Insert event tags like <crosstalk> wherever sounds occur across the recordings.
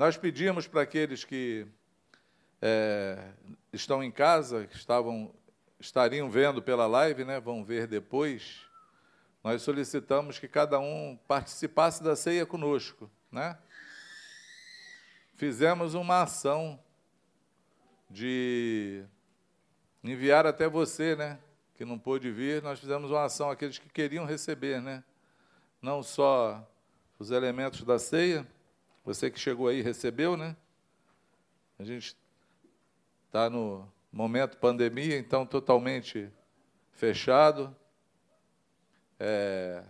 nós pedimos para aqueles que é, estão em casa, que estavam, estariam vendo pela live, né, vão ver depois, nós solicitamos que cada um participasse da ceia conosco. Né? Fizemos uma ação de enviar até você, né, que não pôde vir, nós fizemos uma ação aqueles que queriam receber, né? Não só os elementos da ceia, você que chegou aí recebeu, né? A gente está no momento pandemia, então totalmente fechado. É,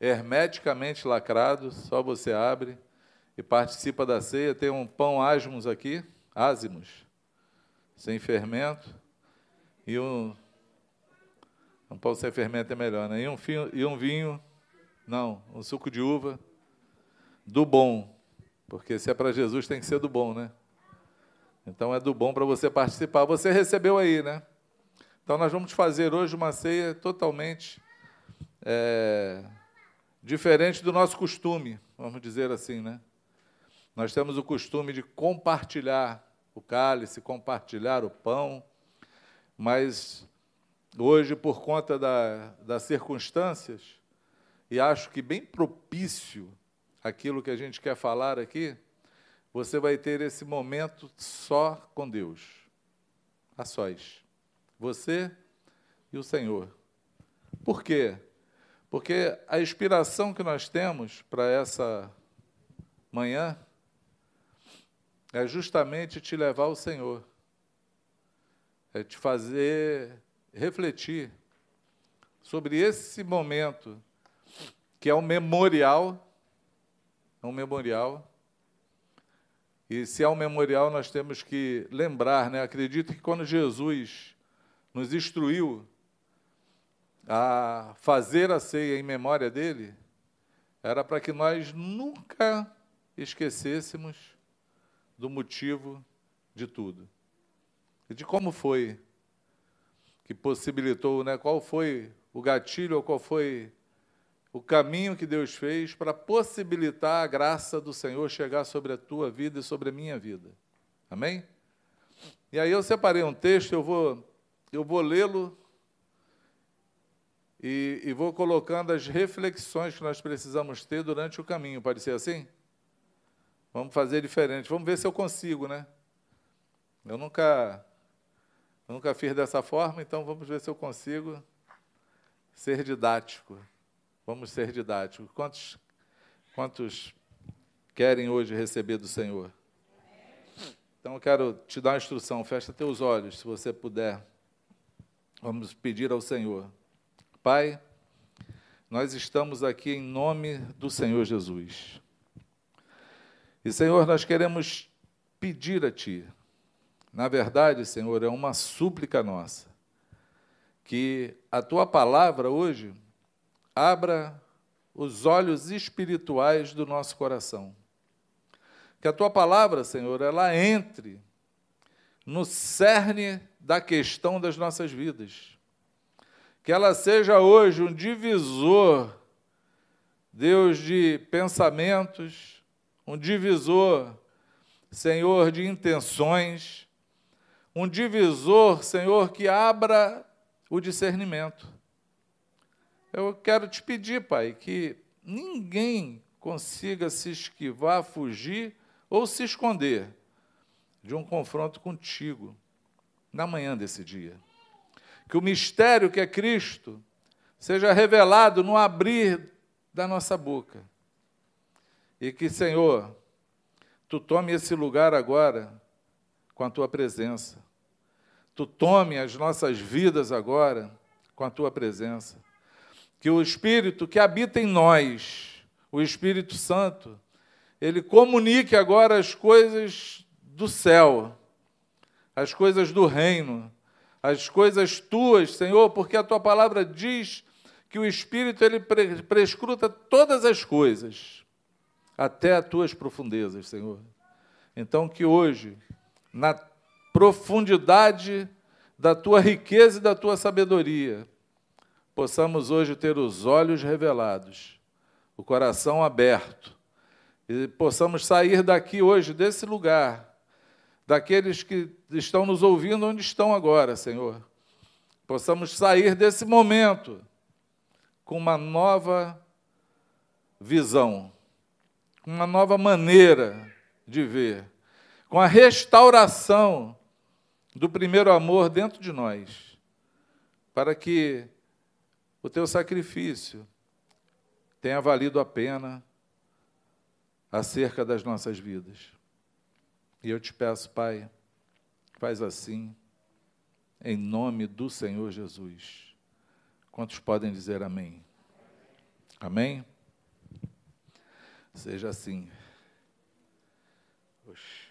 hermeticamente lacrado, só você abre e participa da ceia. Tem um pão ázimos aqui, ázimos, sem fermento, e um. Um pão sem fermento é melhor, né? E um, vinho, e um vinho, não, um suco de uva do bom, porque se é para Jesus tem que ser do bom, né? Então é do bom para você participar. Você recebeu aí, né? Então nós vamos fazer hoje uma ceia totalmente é, diferente do nosso costume, vamos dizer assim, né? Nós temos o costume de compartilhar o cálice, compartilhar o pão, mas hoje, por conta da, das circunstâncias, e acho que bem propício aquilo que a gente quer falar aqui, você vai ter esse momento só com Deus, a sós. Você e o Senhor. Por quê? Porque a inspiração que nós temos para essa manhã é justamente te levar ao Senhor, é te fazer refletir sobre esse momento que é um memorial, é um memorial. E se é um memorial, nós temos que lembrar, né? Acredito que quando Jesus nos instruiu a fazer a ceia em memória dele, era para que nós nunca esquecêssemos do motivo de tudo. E de como foi que possibilitou, né? qual foi o gatilho ou qual foi o caminho que Deus fez para possibilitar a graça do Senhor chegar sobre a tua vida e sobre a minha vida. Amém? E aí eu separei um texto, eu vou, eu vou lê-lo e, e, vou colocando as reflexões que nós precisamos ter durante o caminho. Pode ser assim? Vamos fazer diferente. Vamos ver se eu consigo, né? Eu nunca, eu nunca fiz dessa forma, então vamos ver se eu consigo ser didático. Vamos ser didáticos. Quantos, quantos querem hoje receber do Senhor? Então eu quero te dar uma instrução. Fecha teus olhos, se você puder. Vamos pedir ao Senhor. Pai, nós estamos aqui em nome do Senhor Jesus. E, Senhor, nós queremos pedir a Ti. Na verdade, Senhor, é uma súplica nossa. Que a Tua palavra hoje abra os olhos espirituais do nosso coração. Que a Tua palavra, Senhor, ela entre no cerne da questão das nossas vidas que ela seja hoje um divisor, Deus, de pensamentos, um divisor, Senhor, de intenções, um divisor, Senhor, que abra o discernimento. Eu quero te pedir, Pai, que ninguém consiga se esquivar, fugir ou se esconder de um confronto contigo na manhã desse dia que o mistério que é Cristo seja revelado no abrir da nossa boca. E que, Senhor, tu tome esse lugar agora com a tua presença. Tu tome as nossas vidas agora com a tua presença. Que o Espírito que habita em nós, o Espírito Santo, ele comunique agora as coisas do céu, as coisas do reino, as coisas tuas, Senhor, porque a tua palavra diz que o Espírito ele prescruta todas as coisas, até as tuas profundezas, Senhor. Então, que hoje, na profundidade da tua riqueza e da tua sabedoria, possamos hoje ter os olhos revelados, o coração aberto, e possamos sair daqui hoje, desse lugar, daqueles que estão nos ouvindo onde estão agora, Senhor. Possamos sair desse momento com uma nova visão, uma nova maneira de ver, com a restauração do primeiro amor dentro de nós, para que o teu sacrifício tenha valido a pena acerca das nossas vidas. E eu te peço, Pai, faz assim, em nome do Senhor Jesus. Quantos podem dizer amém? Amém? Seja assim. Oxi.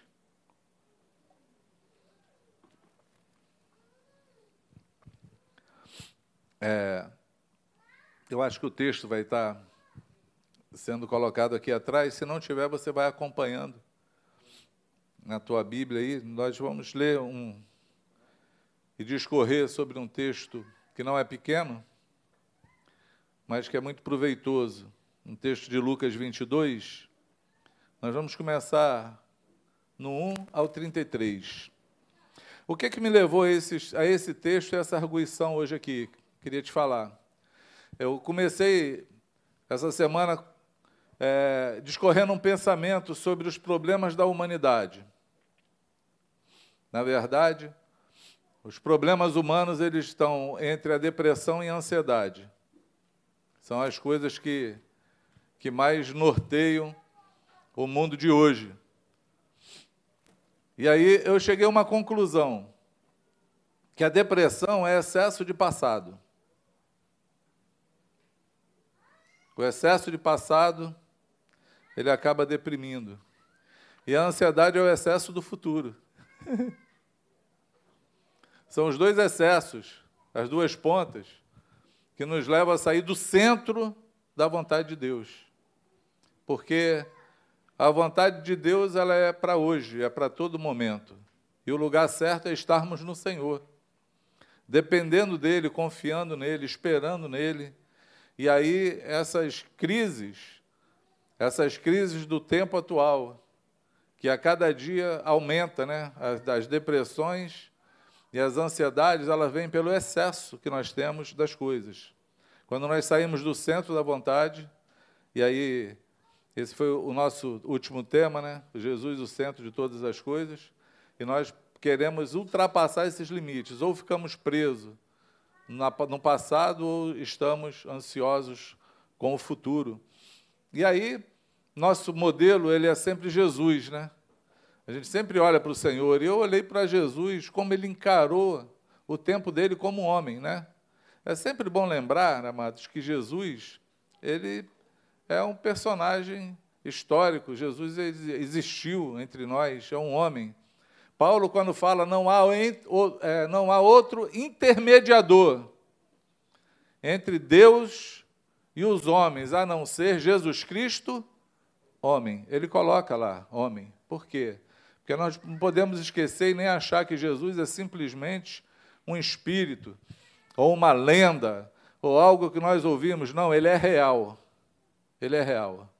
É, eu acho que o texto vai estar sendo colocado aqui atrás. Se não tiver, você vai acompanhando na tua Bíblia aí. Nós vamos ler um e discorrer sobre um texto que não é pequeno, mas que é muito proveitoso. Um texto de Lucas 22. Nós vamos começar no 1 ao 33. O que, é que me levou a, esse a esse texto e essa arguição hoje aqui? Queria te falar. Eu comecei essa semana é, discorrendo um pensamento sobre os problemas da humanidade. Na verdade, os problemas humanos eles estão entre a depressão e a ansiedade. São as coisas que, que mais norteiam o mundo de hoje. E aí eu cheguei a uma conclusão, que a depressão é excesso de passado. O excesso de passado ele acaba deprimindo. E a ansiedade é o excesso do futuro. <laughs> São os dois excessos, as duas pontas, que nos levam a sair do centro da vontade de Deus. Porque a vontade de Deus ela é para hoje, é para todo momento. E o lugar certo é estarmos no Senhor, dependendo dele, confiando nele, esperando nele. E aí essas crises essas crises do tempo atual, que a cada dia aumenta, né? As, as depressões e as ansiedades, elas vêm pelo excesso que nós temos das coisas. Quando nós saímos do centro da vontade, e aí esse foi o nosso último tema, né? Jesus, o centro de todas as coisas, e nós queremos ultrapassar esses limites, ou ficamos presos no passado, ou estamos ansiosos com o futuro. E aí, nosso modelo ele é sempre Jesus, né? A gente sempre olha para o Senhor. E eu olhei para Jesus, como ele encarou o tempo dele como homem, né? É sempre bom lembrar, amados, que Jesus, ele é um personagem histórico. Jesus existiu entre nós, é um homem. Paulo, quando fala não há, é, não há outro intermediador entre Deus e os homens, a não ser Jesus Cristo, homem. Ele coloca lá, homem. Por quê? Porque nós não podemos esquecer e nem achar que Jesus é simplesmente um espírito, ou uma lenda, ou algo que nós ouvimos. Não, ele é real. Ele é real.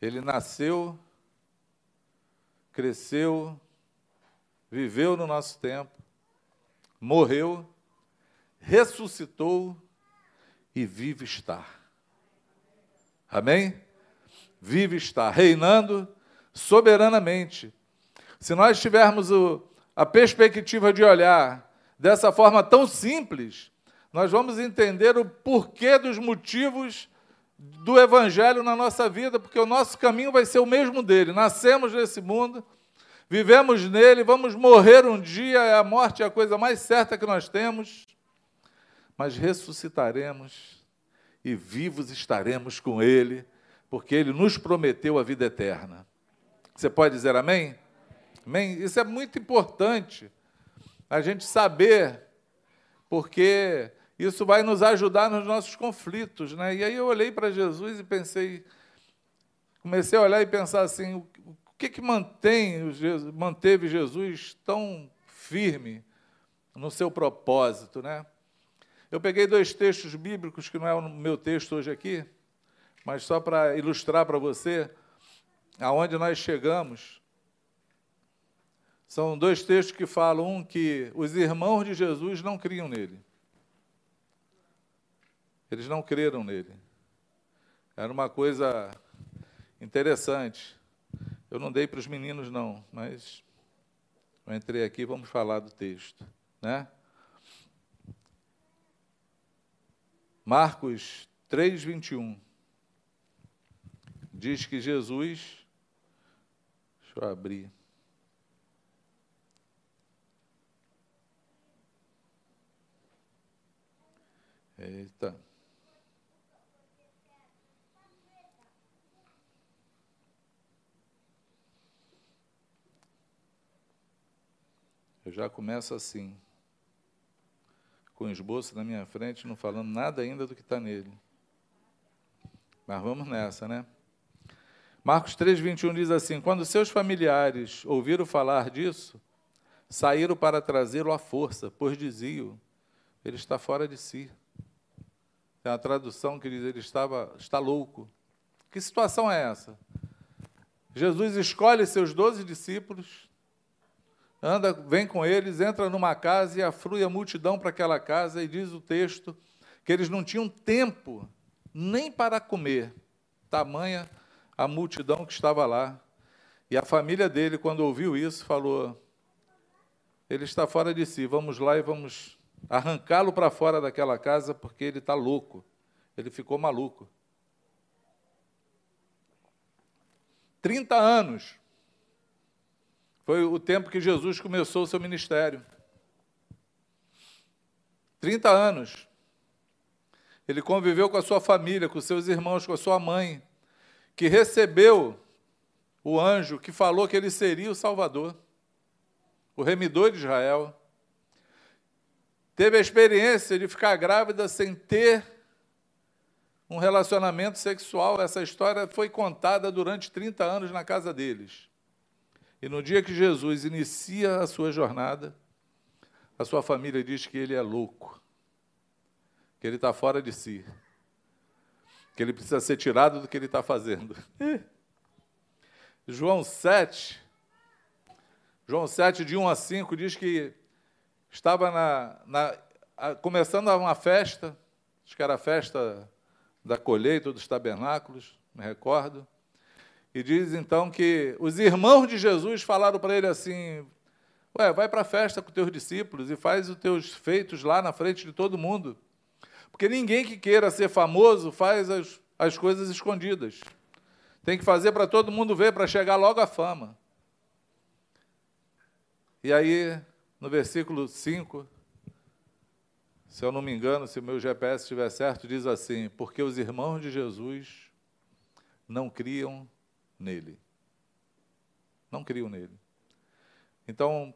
Ele nasceu, cresceu, viveu no nosso tempo, morreu, ressuscitou e vive estar. Amém? Vive estar, reinando soberanamente. Se nós tivermos o, a perspectiva de olhar dessa forma tão simples, nós vamos entender o porquê dos motivos do Evangelho na nossa vida, porque o nosso caminho vai ser o mesmo dele. Nascemos nesse mundo, vivemos nele, vamos morrer um dia, a morte é a coisa mais certa que nós temos, mas ressuscitaremos e vivos estaremos com Ele, porque Ele nos prometeu a vida eterna. Você pode dizer amém? Amém? Isso é muito importante, a gente saber, porque isso vai nos ajudar nos nossos conflitos. Né? E aí eu olhei para Jesus e pensei, comecei a olhar e pensar assim, que, que mantém, manteve Jesus tão firme no seu propósito, né? Eu peguei dois textos bíblicos, que não é o meu texto hoje aqui, mas só para ilustrar para você. aonde nós chegamos, são dois textos que falam, um que os irmãos de Jesus não criam nele. Eles não creram nele. Era uma coisa interessante. Eu não dei para os meninos, não, mas eu entrei aqui vamos falar do texto. Né? Marcos 3, 21. Diz que Jesus. Deixa eu abrir. Eita. Eu já começo assim, com o esboço na minha frente, não falando nada ainda do que está nele. Mas vamos nessa, né? Marcos 3, 21 diz assim: Quando seus familiares ouviram falar disso, saíram para trazê-lo à força, pois diziam: Ele está fora de si. Tem uma tradução que diz: Ele estava, está louco. Que situação é essa? Jesus escolhe seus doze discípulos, anda, vem com eles, entra numa casa e aflui a multidão para aquela casa, e diz o texto que eles não tinham tempo nem para comer, tamanha a multidão que estava lá. E a família dele, quando ouviu isso, falou: ele está fora de si, vamos lá e vamos arrancá-lo para fora daquela casa, porque ele está louco, ele ficou maluco. 30 anos foi o tempo que Jesus começou o seu ministério. 30 anos. Ele conviveu com a sua família, com seus irmãos, com a sua mãe, que recebeu o anjo que falou que ele seria o Salvador, o remidor de Israel. Teve a experiência de ficar grávida sem ter um relacionamento sexual. Essa história foi contada durante 30 anos na casa deles. E no dia que Jesus inicia a sua jornada, a sua família diz que ele é louco, que ele está fora de si, que ele precisa ser tirado do que ele está fazendo. <laughs> João 7, João 7, de 1 a 5, diz que estava na, na, começando uma festa, acho que era a festa da colheita dos tabernáculos, me recordo. E diz então que os irmãos de Jesus falaram para ele assim: Ué, vai para a festa com teus discípulos e faz os teus feitos lá na frente de todo mundo. Porque ninguém que queira ser famoso faz as, as coisas escondidas. Tem que fazer para todo mundo ver, para chegar logo à fama. E aí, no versículo 5, se eu não me engano, se o meu GPS estiver certo, diz assim: Porque os irmãos de Jesus não criam nele. Não criam nele. Então,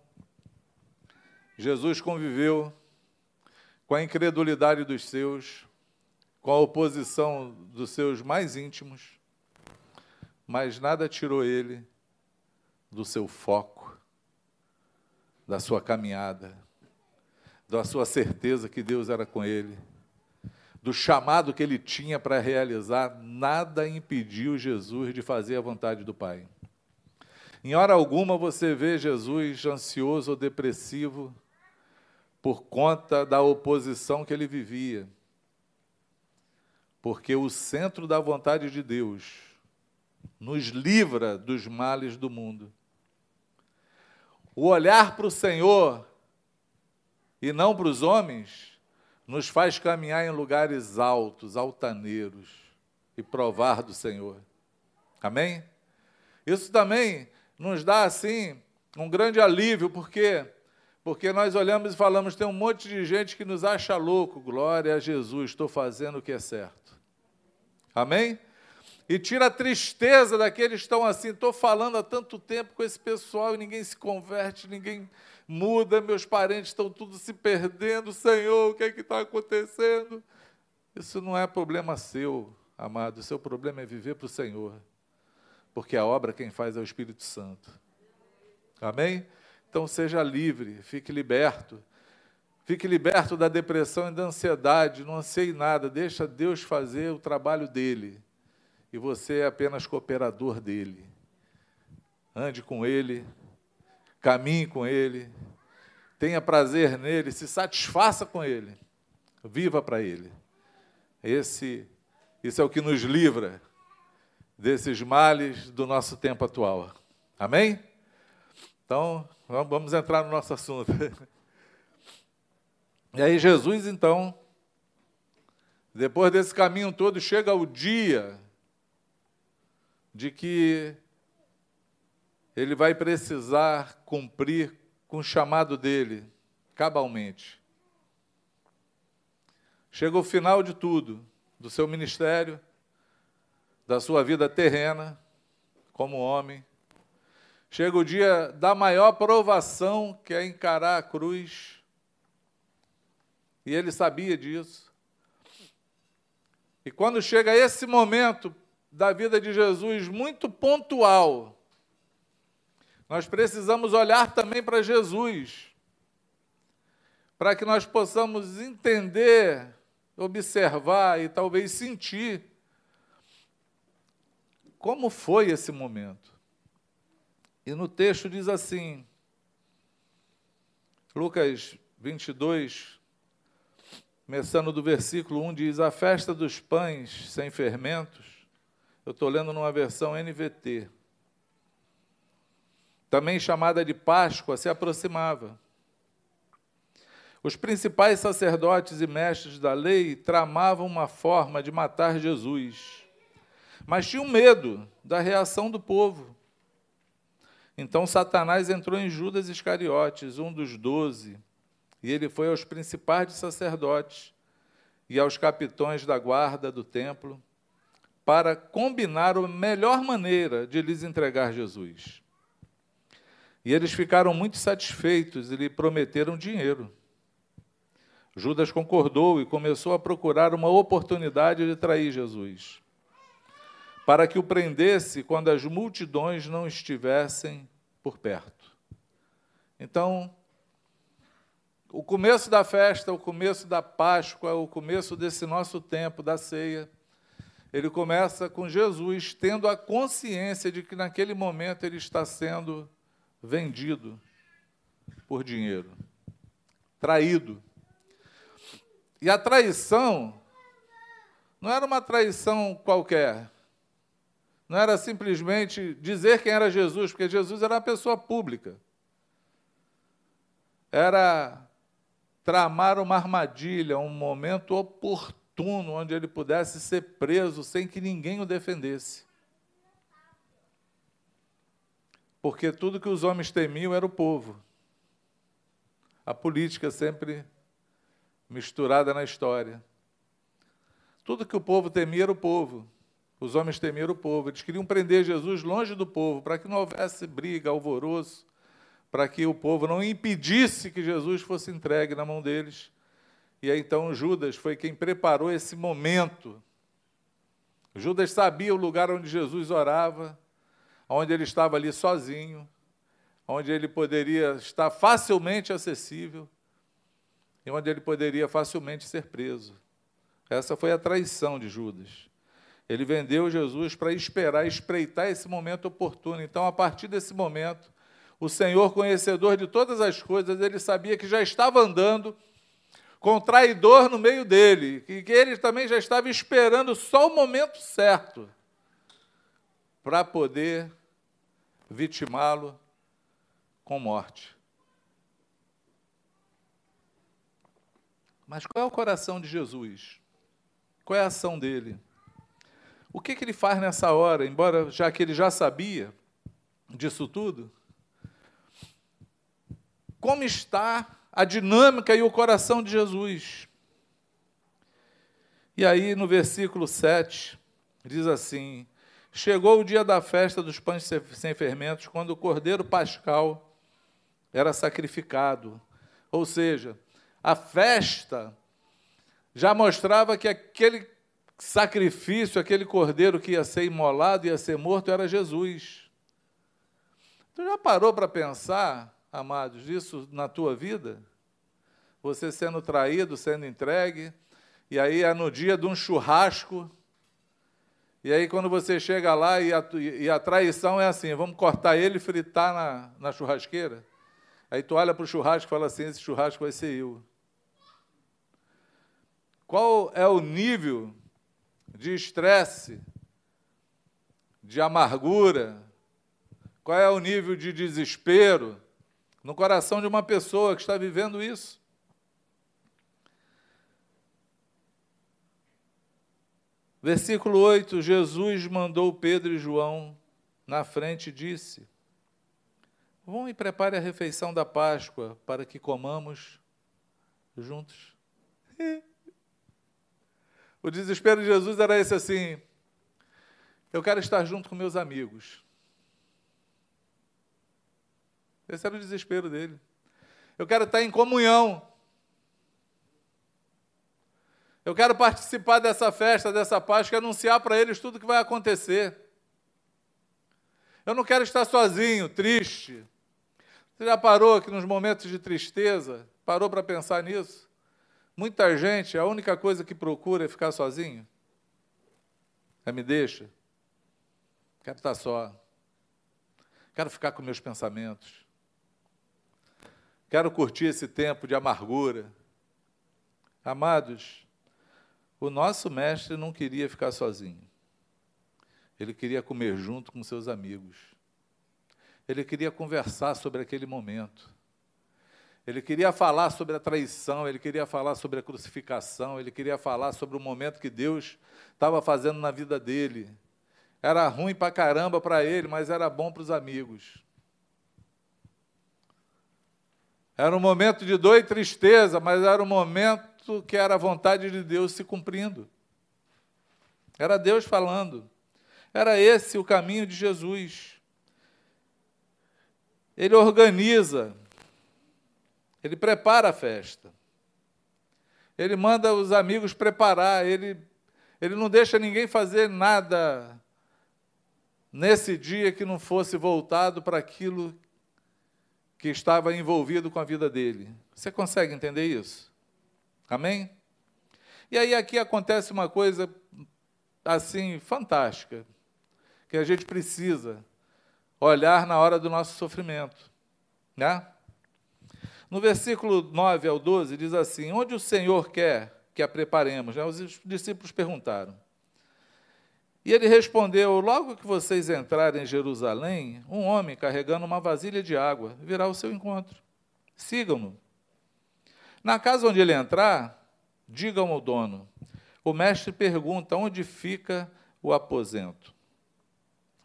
Jesus conviveu com a incredulidade dos seus, com a oposição dos seus mais íntimos, mas nada tirou ele do seu foco, da sua caminhada, da sua certeza que Deus era com ele do chamado que ele tinha para realizar, nada impediu Jesus de fazer a vontade do Pai. Em hora alguma você vê Jesus ansioso ou depressivo por conta da oposição que ele vivia. Porque o centro da vontade de Deus nos livra dos males do mundo. O olhar para o Senhor e não para os homens nos faz caminhar em lugares altos, altaneiros e provar do Senhor. Amém? Isso também nos dá assim um grande alívio, porque porque nós olhamos e falamos, tem um monte de gente que nos acha louco. Glória a Jesus, estou fazendo o que é certo. Amém? E tira a tristeza daqueles que estão assim, estou falando há tanto tempo com esse pessoal e ninguém se converte, ninguém muda, meus parentes estão tudo se perdendo, Senhor, o que é que está acontecendo? Isso não é problema seu, amado, o seu problema é viver para o Senhor, porque a obra quem faz é o Espírito Santo. Amém? Então seja livre, fique liberto. Fique liberto da depressão e da ansiedade, não anseie nada, deixa Deus fazer o trabalho dele. E você é apenas cooperador dele. ande com Ele, caminhe com Ele, tenha prazer nele, se satisfaça com Ele, viva para Ele. Esse, isso é o que nos livra desses males do nosso tempo atual. Amém? Então, vamos entrar no nosso assunto. <laughs> E aí, Jesus, então, depois desse caminho todo, chega o dia de que ele vai precisar cumprir com o chamado dele, cabalmente. Chega o final de tudo, do seu ministério, da sua vida terrena, como homem. Chega o dia da maior provação, que é encarar a cruz. E ele sabia disso. E quando chega esse momento da vida de Jesus, muito pontual, nós precisamos olhar também para Jesus, para que nós possamos entender, observar e talvez sentir como foi esse momento. E no texto diz assim, Lucas 22, começando do versículo 1, diz: A festa dos pães sem fermentos. Eu estou lendo numa versão NVT também chamada de Páscoa, se aproximava. Os principais sacerdotes e mestres da lei tramavam uma forma de matar Jesus, mas tinham medo da reação do povo. Então Satanás entrou em Judas Iscariotes, um dos doze, e ele foi aos principais sacerdotes e aos capitões da guarda do templo para combinar a melhor maneira de lhes entregar Jesus. E eles ficaram muito satisfeitos e lhe prometeram dinheiro. Judas concordou e começou a procurar uma oportunidade de trair Jesus, para que o prendesse quando as multidões não estivessem por perto. Então, o começo da festa, o começo da Páscoa, o começo desse nosso tempo, da ceia, ele começa com Jesus tendo a consciência de que naquele momento ele está sendo vendido por dinheiro, traído. E a traição não era uma traição qualquer. Não era simplesmente dizer quem era Jesus, porque Jesus era uma pessoa pública. Era tramar uma armadilha, um momento oportuno onde ele pudesse ser preso sem que ninguém o defendesse. Porque tudo que os homens temiam era o povo. A política sempre misturada na história. Tudo que o povo temia era o povo. Os homens temiam o povo. Eles queriam prender Jesus longe do povo, para que não houvesse briga, alvoroço, para que o povo não impedisse que Jesus fosse entregue na mão deles. E aí então Judas foi quem preparou esse momento. Judas sabia o lugar onde Jesus orava, onde ele estava ali sozinho, onde ele poderia estar facilmente acessível e onde ele poderia facilmente ser preso. Essa foi a traição de Judas. Ele vendeu Jesus para esperar, espreitar esse momento oportuno. Então, a partir desse momento, o Senhor, conhecedor de todas as coisas, ele sabia que já estava andando com um traidor no meio dele, e que ele também já estava esperando só o momento certo para poder vitimá-lo com morte. Mas qual é o coração de Jesus? Qual é a ação dele? O que, que ele faz nessa hora, embora já que ele já sabia disso tudo? Como está a dinâmica e o coração de Jesus? E aí, no versículo 7, diz assim: Chegou o dia da festa dos pães sem fermentos, quando o cordeiro pascal era sacrificado. Ou seja, a festa já mostrava que aquele sacrifício, aquele cordeiro que ia ser imolado, ia ser morto, era Jesus. Tu já parou para pensar, amados, isso na tua vida? Você sendo traído, sendo entregue, e aí é no dia de um churrasco, E aí, quando você chega lá e a, e a traição é assim: vamos cortar ele e fritar na, na churrasqueira. Aí tu olha para o churrasco e fala assim: esse churrasco vai ser eu. Qual é o nível de estresse, de amargura? Qual é o nível de desespero no coração de uma pessoa que está vivendo isso? Versículo 8: Jesus mandou Pedro e João na frente e disse: Vão e prepare a refeição da Páscoa para que comamos juntos. <laughs> O desespero de Jesus era esse assim: eu quero estar junto com meus amigos. Esse era o desespero dele. Eu quero estar em comunhão. Eu quero participar dessa festa, dessa Páscoa, anunciar para eles tudo o que vai acontecer. Eu não quero estar sozinho, triste. Você já parou que nos momentos de tristeza, parou para pensar nisso? Muita gente, a única coisa que procura é ficar sozinho. É me deixa. Quero estar só. Quero ficar com meus pensamentos. Quero curtir esse tempo de amargura. Amados, o nosso mestre não queria ficar sozinho. Ele queria comer junto com seus amigos. Ele queria conversar sobre aquele momento. Ele queria falar sobre a traição, ele queria falar sobre a crucificação, ele queria falar sobre o momento que Deus estava fazendo na vida dele. Era ruim para caramba para ele, mas era bom para os amigos. Era um momento de dor e tristeza, mas era um momento que era a vontade de Deus se cumprindo. Era Deus falando. Era esse o caminho de Jesus. Ele organiza ele prepara a festa. Ele manda os amigos preparar, ele, ele não deixa ninguém fazer nada nesse dia que não fosse voltado para aquilo que estava envolvido com a vida dele. Você consegue entender isso? Amém? E aí aqui acontece uma coisa assim fantástica, que a gente precisa olhar na hora do nosso sofrimento, né? No versículo 9 ao 12, diz assim: Onde o Senhor quer que a preparemos? Né? Os discípulos perguntaram. E ele respondeu: Logo que vocês entrarem em Jerusalém, um homem carregando uma vasilha de água virá ao seu encontro. Sigam-no. Na casa onde ele entrar, digam ao dono: O mestre pergunta onde fica o aposento,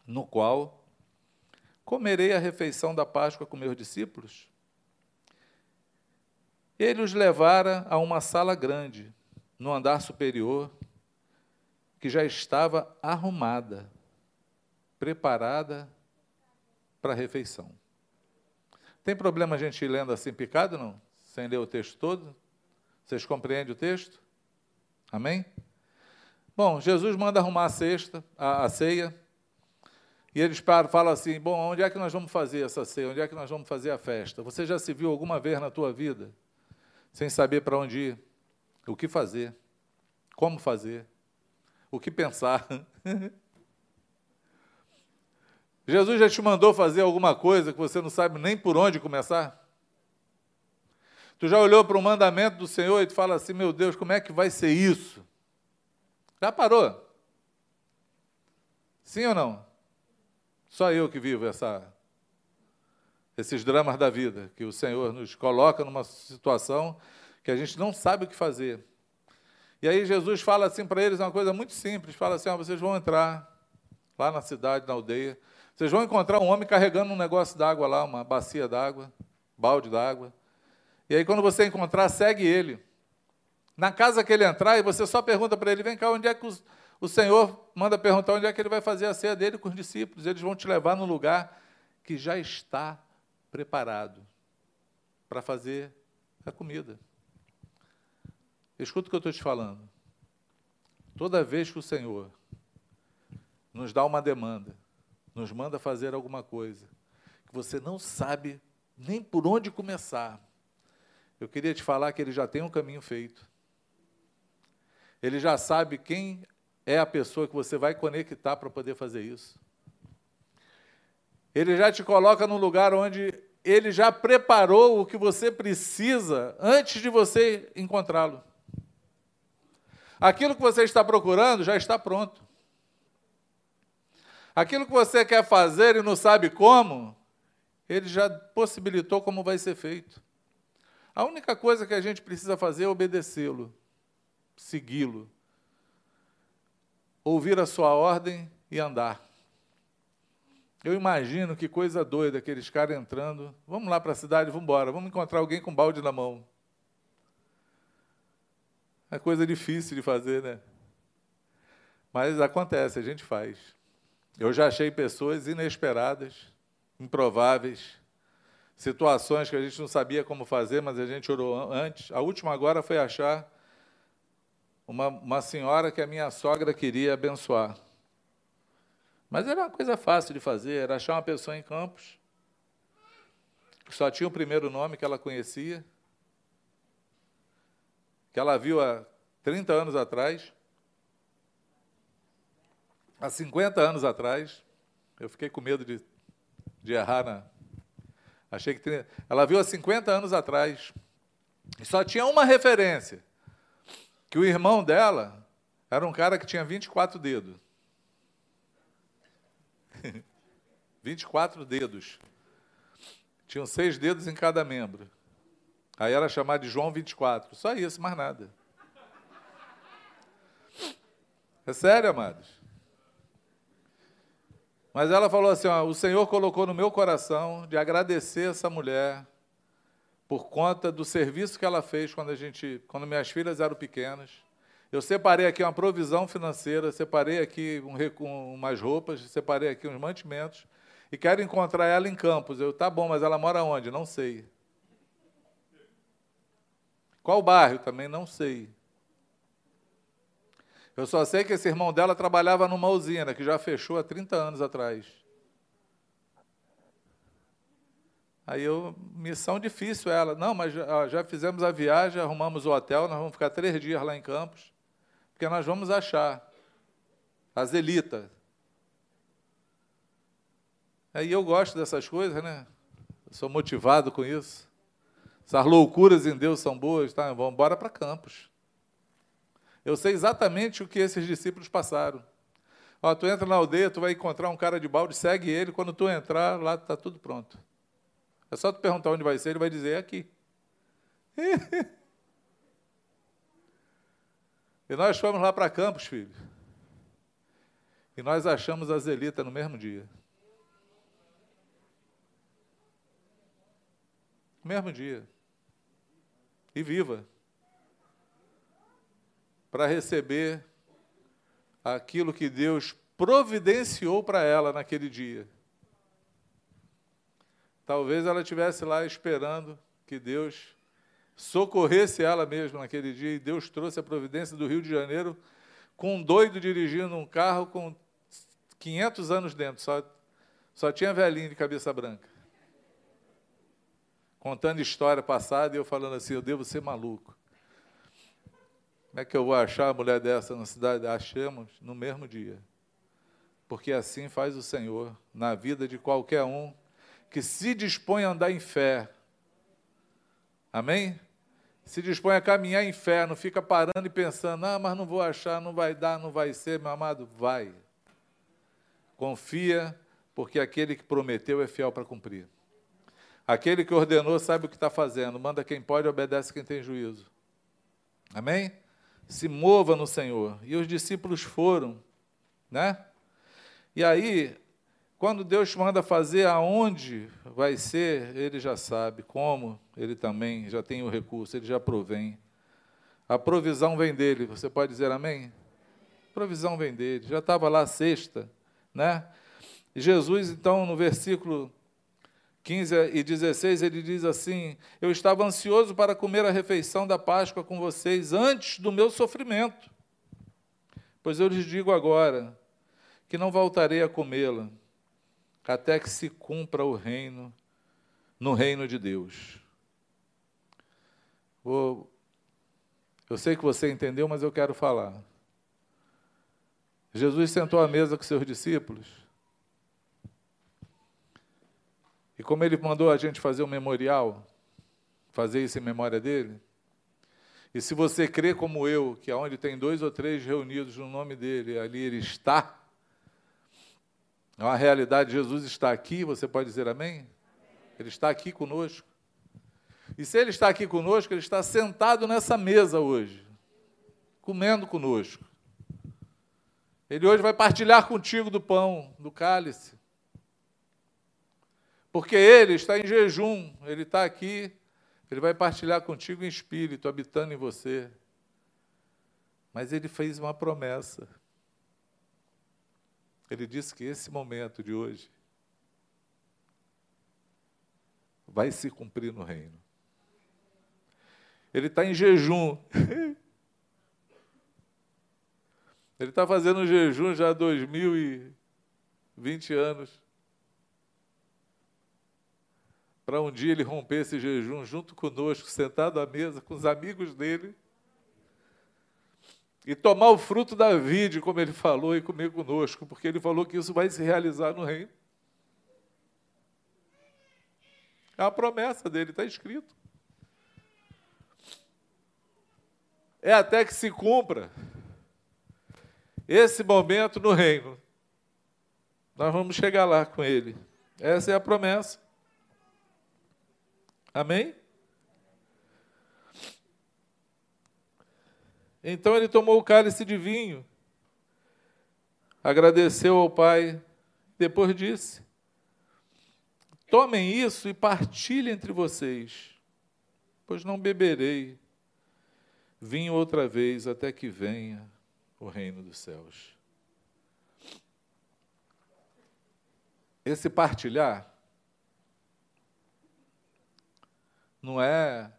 no qual comerei a refeição da Páscoa com meus discípulos? Ele os levara a uma sala grande, no andar superior, que já estava arrumada, preparada para a refeição. Tem problema a gente ir lendo assim picado, não? Sem ler o texto todo? Vocês compreendem o texto? Amém? Bom, Jesus manda arrumar a cesta, a, a ceia, e eles param, falam assim: Bom, onde é que nós vamos fazer essa ceia? Onde é que nós vamos fazer a festa? Você já se viu alguma vez na tua vida sem saber para onde ir, o que fazer, como fazer, o que pensar. <laughs> Jesus já te mandou fazer alguma coisa que você não sabe nem por onde começar? Tu já olhou para o mandamento do Senhor e tu fala assim: meu Deus, como é que vai ser isso? Já parou? Sim ou não? Só eu que vivo essa, esses dramas da vida, que o Senhor nos coloca numa situação que a gente não sabe o que fazer. E aí Jesus fala assim para eles uma coisa muito simples, fala assim, vocês vão entrar lá na cidade, na aldeia, vocês vão encontrar um homem carregando um negócio d'água lá, uma bacia d'água, balde d'água. E aí quando você encontrar, segue ele. Na casa que ele entrar, e você só pergunta para ele, vem cá, onde é que os, o Senhor manda perguntar onde é que ele vai fazer a ceia dele com os discípulos. Eles vão te levar no lugar que já está preparado para fazer a comida. Escuta o que eu estou te falando. Toda vez que o Senhor nos dá uma demanda, nos manda fazer alguma coisa, que você não sabe nem por onde começar, eu queria te falar que ele já tem um caminho feito. Ele já sabe quem é a pessoa que você vai conectar para poder fazer isso. Ele já te coloca num lugar onde ele já preparou o que você precisa antes de você encontrá-lo. Aquilo que você está procurando já está pronto. Aquilo que você quer fazer e não sabe como, ele já possibilitou como vai ser feito. A única coisa que a gente precisa fazer é obedecê-lo, segui-lo, ouvir a sua ordem e andar. Eu imagino que coisa doida aqueles caras entrando. Vamos lá para a cidade, vamos embora, vamos encontrar alguém com balde na mão. É coisa difícil de fazer, né? Mas acontece, a gente faz. Eu já achei pessoas inesperadas, improváveis, situações que a gente não sabia como fazer, mas a gente orou antes. A última agora foi achar uma, uma senhora que a minha sogra queria abençoar. Mas era uma coisa fácil de fazer, era achar uma pessoa em Campos, que só tinha o primeiro nome que ela conhecia, que ela viu há 30 anos atrás, há 50 anos atrás, eu fiquei com medo de, de errar na. Achei que. Ela viu há 50 anos atrás. E só tinha uma referência: que o irmão dela era um cara que tinha 24 dedos. <laughs> 24 dedos. Tinham seis dedos em cada membro. Aí era chamado de João 24. Só isso, mais nada. É sério, amados. Mas ela falou assim: ó, o Senhor colocou no meu coração de agradecer essa mulher por conta do serviço que ela fez quando a gente, quando minhas filhas eram pequenas. Eu separei aqui uma provisão financeira, separei aqui um, umas roupas, separei aqui uns mantimentos e quero encontrar ela em Campos. Eu, tá bom, mas ela mora onde? Não sei. Qual bairro? Também não sei. Eu só sei que esse irmão dela trabalhava numa usina que já fechou há 30 anos atrás. Aí eu, missão difícil ela. Não, mas já, já fizemos a viagem, arrumamos o hotel, nós vamos ficar três dias lá em Campos porque nós vamos achar a zelita. Aí eu gosto dessas coisas, né? Eu sou motivado com isso. Essas loucuras em Deus são boas, tá? Vamos embora para Campos. Eu sei exatamente o que esses discípulos passaram. Ó, tu entra na aldeia, tu vai encontrar um cara de balde, segue ele, quando tu entrar, lá está tudo pronto. É só tu perguntar onde vai ser, ele vai dizer, é aqui. <laughs> E nós fomos lá para Campos, filho. E nós achamos a Zelita no mesmo dia. No mesmo dia. E viva. Para receber aquilo que Deus providenciou para ela naquele dia. Talvez ela estivesse lá esperando que Deus socorresse ela mesma naquele dia, e Deus trouxe a providência do Rio de Janeiro com um doido dirigindo um carro com 500 anos dentro, só, só tinha velhinho de cabeça branca. Contando história passada e eu falando assim: eu devo ser maluco. Como é que eu vou achar a mulher dessa na cidade? Achamos no mesmo dia. Porque assim faz o Senhor na vida de qualquer um que se dispõe a andar em fé. Amém? se dispõe a caminhar em fé, não fica parando e pensando, ah, mas não vou achar, não vai dar, não vai ser, meu amado, vai. Confia, porque aquele que prometeu é fiel para cumprir. Aquele que ordenou sabe o que está fazendo, manda quem pode, obedece quem tem juízo. Amém? Se mova no Senhor. E os discípulos foram, né? E aí, quando Deus manda fazer aonde vai ser, ele já sabe. Como, ele também já tem o recurso, ele já provém. A provisão vem dele. Você pode dizer amém? Provisão vem dele. Já estava lá sexta, né? Jesus, então, no versículo 15 e 16, ele diz assim: Eu estava ansioso para comer a refeição da Páscoa com vocês antes do meu sofrimento. Pois eu lhes digo agora que não voltarei a comê-la até que se cumpra o reino, no reino de Deus. Vou, eu sei que você entendeu, mas eu quero falar. Jesus sentou à mesa com seus discípulos. E como ele mandou a gente fazer um memorial, fazer isso em memória dele, e se você crê como eu, que aonde tem dois ou três reunidos no nome dele, ali ele está, é uma realidade, Jesus está aqui, você pode dizer amém? Ele está aqui conosco. E se ele está aqui conosco, ele está sentado nessa mesa hoje, comendo conosco. Ele hoje vai partilhar contigo do pão, do cálice. Porque ele está em jejum, ele está aqui ele vai partilhar contigo em espírito, habitando em você. Mas ele fez uma promessa. Ele disse que esse momento de hoje vai se cumprir no reino. Ele está em jejum. <laughs> Ele está fazendo jejum já há 2020 anos para um dia ele romper esse jejum junto conosco, sentado à mesa com os amigos dele, e tomar o fruto da vide, como ele falou, e comer conosco, porque ele falou que isso vai se realizar no reino. É uma promessa dele, está escrito. É até que se cumpra esse momento no reino. Nós vamos chegar lá com ele. Essa é a promessa. Amém? Então ele tomou o cálice de vinho, agradeceu ao Pai, depois disse: Tomem isso e partilhem entre vocês, pois não beberei vinho outra vez até que venha o reino dos céus. Esse partilhar não é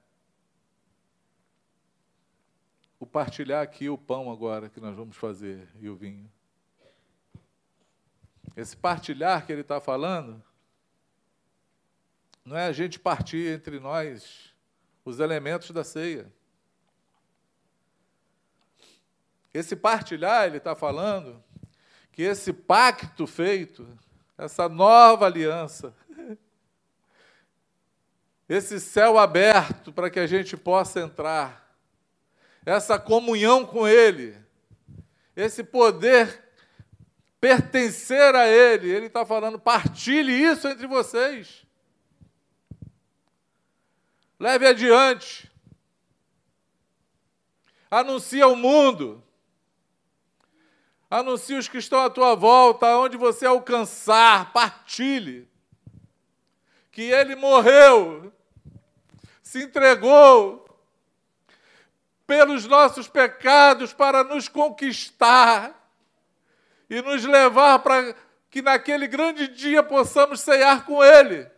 o partilhar aqui o pão agora que nós vamos fazer e o vinho. Esse partilhar que ele está falando não é a gente partir entre nós os elementos da ceia. Esse partilhar, ele está falando que esse pacto feito, essa nova aliança, esse céu aberto para que a gente possa entrar, essa comunhão com Ele, esse poder pertencer a Ele. Ele está falando, partilhe isso entre vocês. Leve adiante. Anuncie ao mundo. Anuncie os que estão à tua volta, aonde você alcançar, partilhe. Que ele morreu se entregou pelos nossos pecados para nos conquistar e nos levar para que naquele grande dia possamos ceiar com Ele.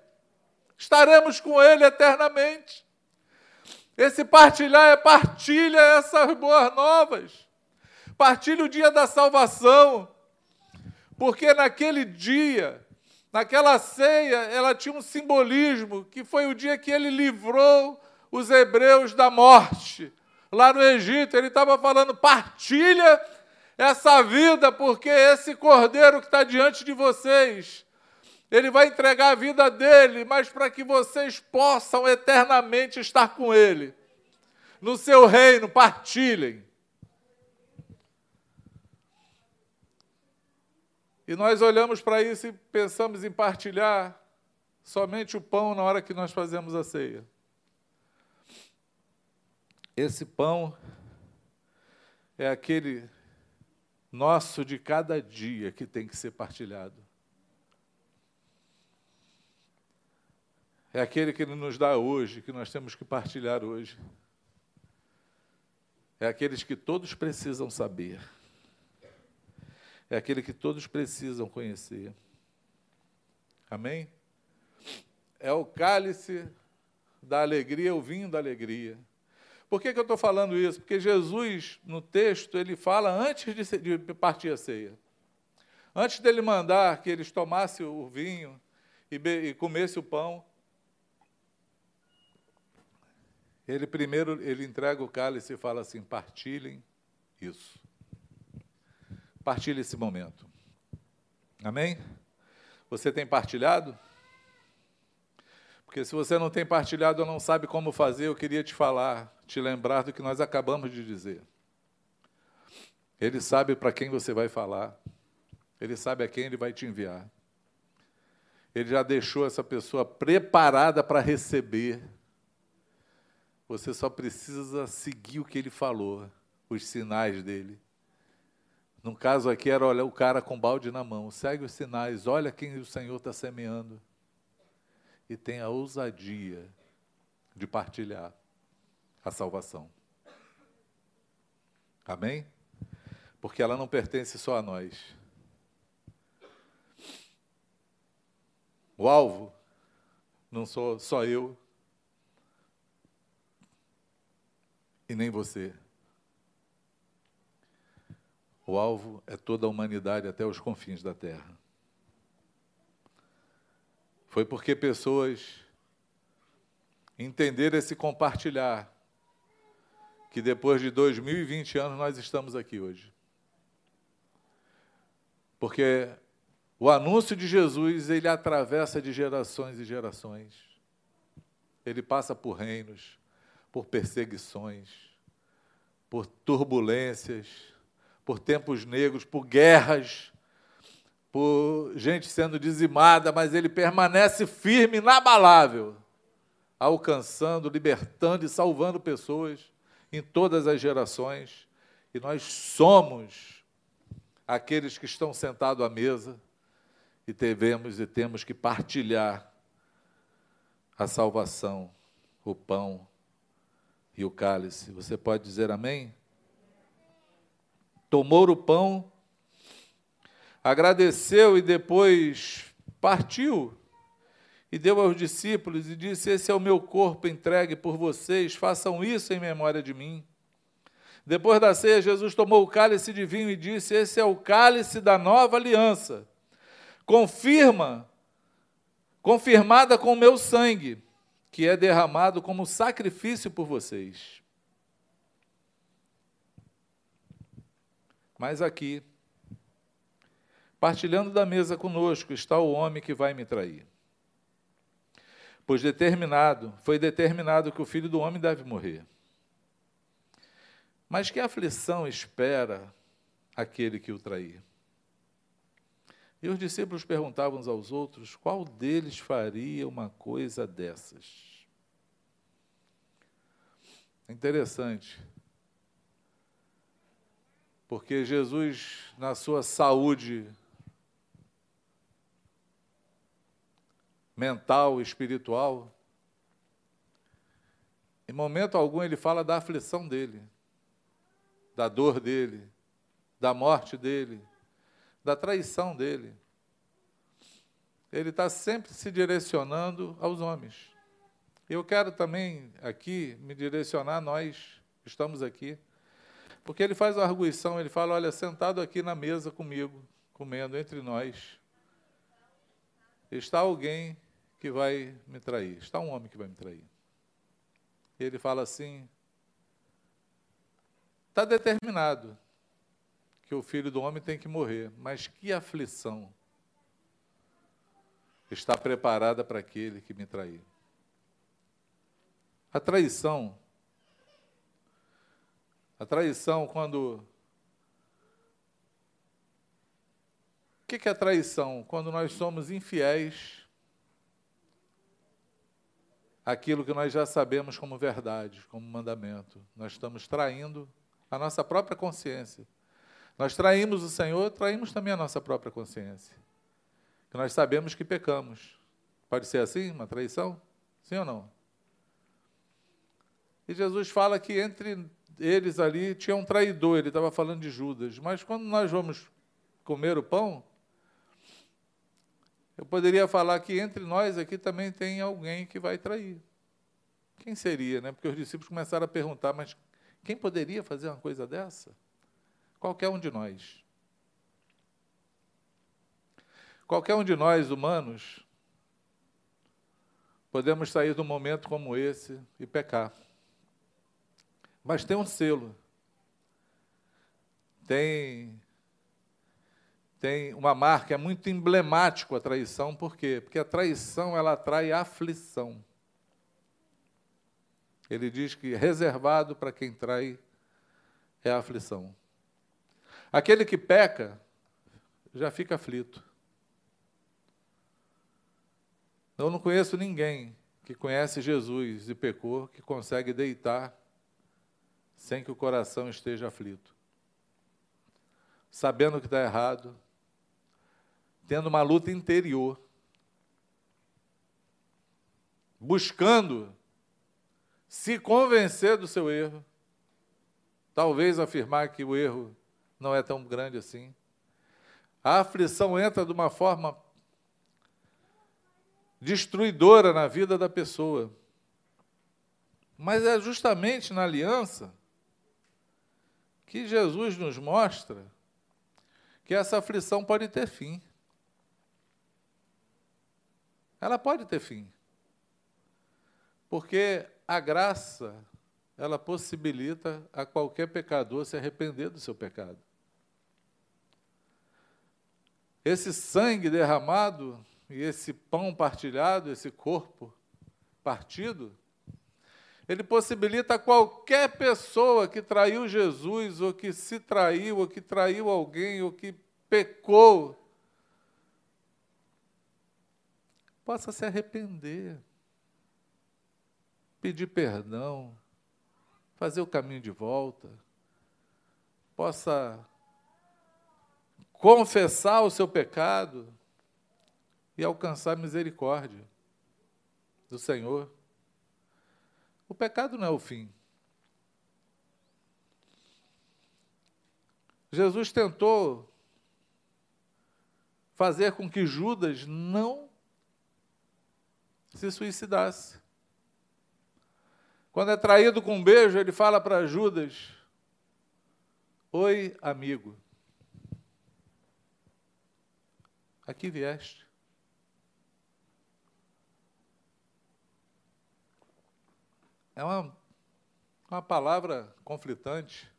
Estaremos com Ele eternamente. Esse partilhar é partilha essas boas novas. Partilha o dia da salvação. Porque naquele dia Naquela ceia, ela tinha um simbolismo, que foi o dia que ele livrou os hebreus da morte. Lá no Egito, ele estava falando: partilha essa vida, porque esse cordeiro que está diante de vocês, ele vai entregar a vida dele, mas para que vocês possam eternamente estar com ele. No seu reino, partilhem. E nós olhamos para isso e pensamos em partilhar somente o pão na hora que nós fazemos a ceia. Esse pão é aquele nosso de cada dia que tem que ser partilhado. É aquele que Ele nos dá hoje, que nós temos que partilhar hoje. É aqueles que todos precisam saber é aquele que todos precisam conhecer. Amém? É o cálice da alegria, o vinho da alegria. Por que, que eu estou falando isso? Porque Jesus, no texto, ele fala antes de, partir a ceia. Antes dele mandar que eles tomassem o vinho e, e comessem o pão, ele primeiro ele entrega o cálice e fala assim: partilhem isso. Partilhe esse momento. Amém? Você tem partilhado? Porque se você não tem partilhado ou não sabe como fazer, eu queria te falar, te lembrar do que nós acabamos de dizer. Ele sabe para quem você vai falar. Ele sabe a quem ele vai te enviar. Ele já deixou essa pessoa preparada para receber. Você só precisa seguir o que ele falou, os sinais dele. No caso aqui era olha, o cara com balde na mão. Segue os sinais, olha quem o Senhor está semeando. E tenha a ousadia de partilhar a salvação. Amém? Porque ela não pertence só a nós. O alvo não sou só eu e nem você. O alvo é toda a humanidade até os confins da terra. Foi porque pessoas entenderam esse compartilhar que depois de 2020 anos nós estamos aqui hoje. Porque o anúncio de Jesus, ele atravessa de gerações e gerações. Ele passa por reinos, por perseguições, por turbulências, por tempos negros, por guerras, por gente sendo dizimada, mas ele permanece firme, inabalável, alcançando, libertando e salvando pessoas em todas as gerações. E nós somos aqueles que estão sentados à mesa e devemos e temos que partilhar a salvação, o pão e o cálice. Você pode dizer amém? Tomou o pão, agradeceu e depois partiu e deu aos discípulos e disse: Esse é o meu corpo entregue por vocês, façam isso em memória de mim. Depois da ceia, Jesus tomou o cálice de vinho e disse: Esse é o cálice da nova aliança confirma, confirmada com o meu sangue, que é derramado como sacrifício por vocês. Mas aqui, partilhando da mesa conosco, está o homem que vai me trair. Pois determinado, foi determinado que o filho do homem deve morrer. Mas que aflição espera aquele que o trair? E os discípulos perguntavam uns aos outros qual deles faria uma coisa dessas. Interessante. Porque Jesus, na sua saúde mental espiritual, em momento algum ele fala da aflição dele, da dor dele, da morte dele da traição dele. Ele está sempre se direcionando aos homens. Eu quero também aqui me direcionar a nós, estamos aqui, porque ele faz uma arguição, ele fala, olha, sentado aqui na mesa comigo, comendo entre nós, está alguém que vai me trair, está um homem que vai me trair. Ele fala assim, está determinado, que o filho do homem tem que morrer. Mas que aflição está preparada para aquele que me trair? A traição. A traição, quando. O que é traição? Quando nós somos infiéis àquilo que nós já sabemos como verdade, como mandamento. Nós estamos traindo a nossa própria consciência. Nós traímos o Senhor, traímos também a nossa própria consciência. Que nós sabemos que pecamos. Pode ser assim, uma traição? Sim ou não? E Jesus fala que entre eles ali tinha um traidor, ele estava falando de Judas. Mas quando nós vamos comer o pão, eu poderia falar que entre nós aqui também tem alguém que vai trair. Quem seria, né? Porque os discípulos começaram a perguntar, mas quem poderia fazer uma coisa dessa? Qualquer um de nós. Qualquer um de nós, humanos, podemos sair de um momento como esse e pecar. Mas tem um selo. Tem tem uma marca, é muito emblemático a traição, por quê? Porque a traição ela atrai aflição. Ele diz que reservado para quem trai é a aflição. Aquele que peca já fica aflito. Eu não conheço ninguém que conhece Jesus e pecou que consegue deitar sem que o coração esteja aflito. Sabendo que está errado, tendo uma luta interior, buscando se convencer do seu erro, talvez afirmar que o erro não é tão grande assim. A aflição entra de uma forma destruidora na vida da pessoa. Mas é justamente na aliança que Jesus nos mostra que essa aflição pode ter fim. Ela pode ter fim. Porque a graça, ela possibilita a qualquer pecador se arrepender do seu pecado. Esse sangue derramado e esse pão partilhado, esse corpo partido, ele possibilita qualquer pessoa que traiu Jesus, ou que se traiu, ou que traiu alguém, ou que pecou, possa se arrepender, pedir perdão, fazer o caminho de volta, possa confessar o seu pecado e alcançar misericórdia do Senhor. O pecado não é o fim. Jesus tentou fazer com que Judas não se suicidasse. Quando é traído com um beijo, ele fala para Judas: Oi, amigo. Aqui vieste. É uma, uma palavra conflitante,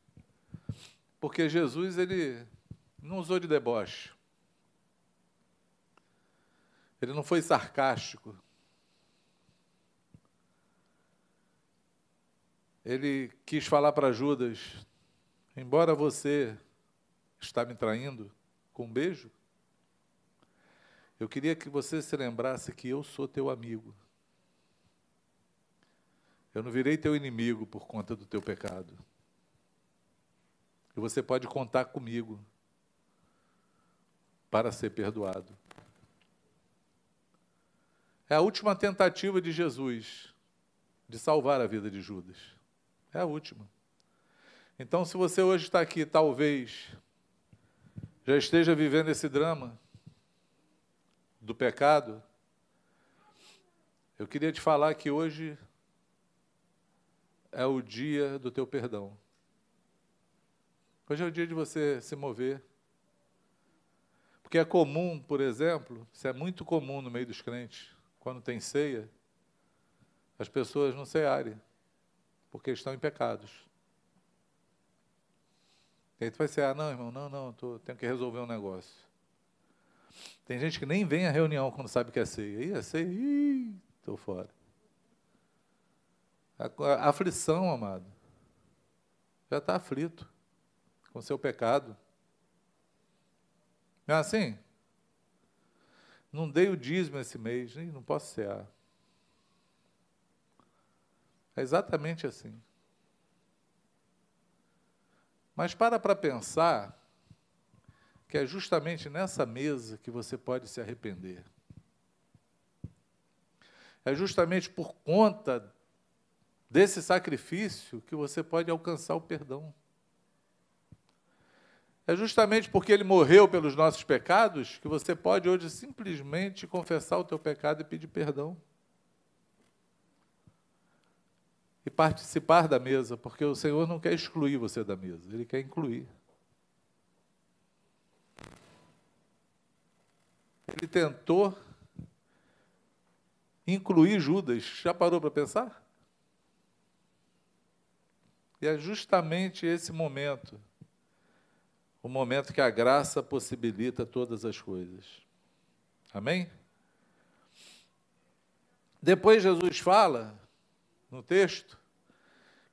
porque Jesus ele não usou de deboche. Ele não foi sarcástico. Ele quis falar para Judas: embora você está me traindo com um beijo, eu queria que você se lembrasse que eu sou teu amigo. Eu não virei teu inimigo por conta do teu pecado. E você pode contar comigo para ser perdoado. É a última tentativa de Jesus de salvar a vida de Judas. É a última. Então, se você hoje está aqui, talvez já esteja vivendo esse drama do pecado, eu queria te falar que hoje é o dia do teu perdão. Hoje é o dia de você se mover. Porque é comum, por exemplo, isso é muito comum no meio dos crentes, quando tem ceia, as pessoas não cearem, porque estão em pecados. E aí tu vai cear, não, irmão, não, não, tô, tenho que resolver um negócio. Tem gente que nem vem à reunião quando sabe que é ceia. Ih, é ceia, estou fora. A aflição, amado. Já está aflito com seu pecado. Não é assim? Não dei o dízimo esse mês, não posso cear. É exatamente assim. Mas para para pensar que é justamente nessa mesa que você pode se arrepender. É justamente por conta desse sacrifício que você pode alcançar o perdão. É justamente porque ele morreu pelos nossos pecados que você pode hoje simplesmente confessar o teu pecado e pedir perdão. E participar da mesa, porque o Senhor não quer excluir você da mesa, ele quer incluir. Ele tentou incluir Judas. Já parou para pensar? E é justamente esse momento o momento que a graça possibilita todas as coisas. Amém? Depois Jesus fala, no texto,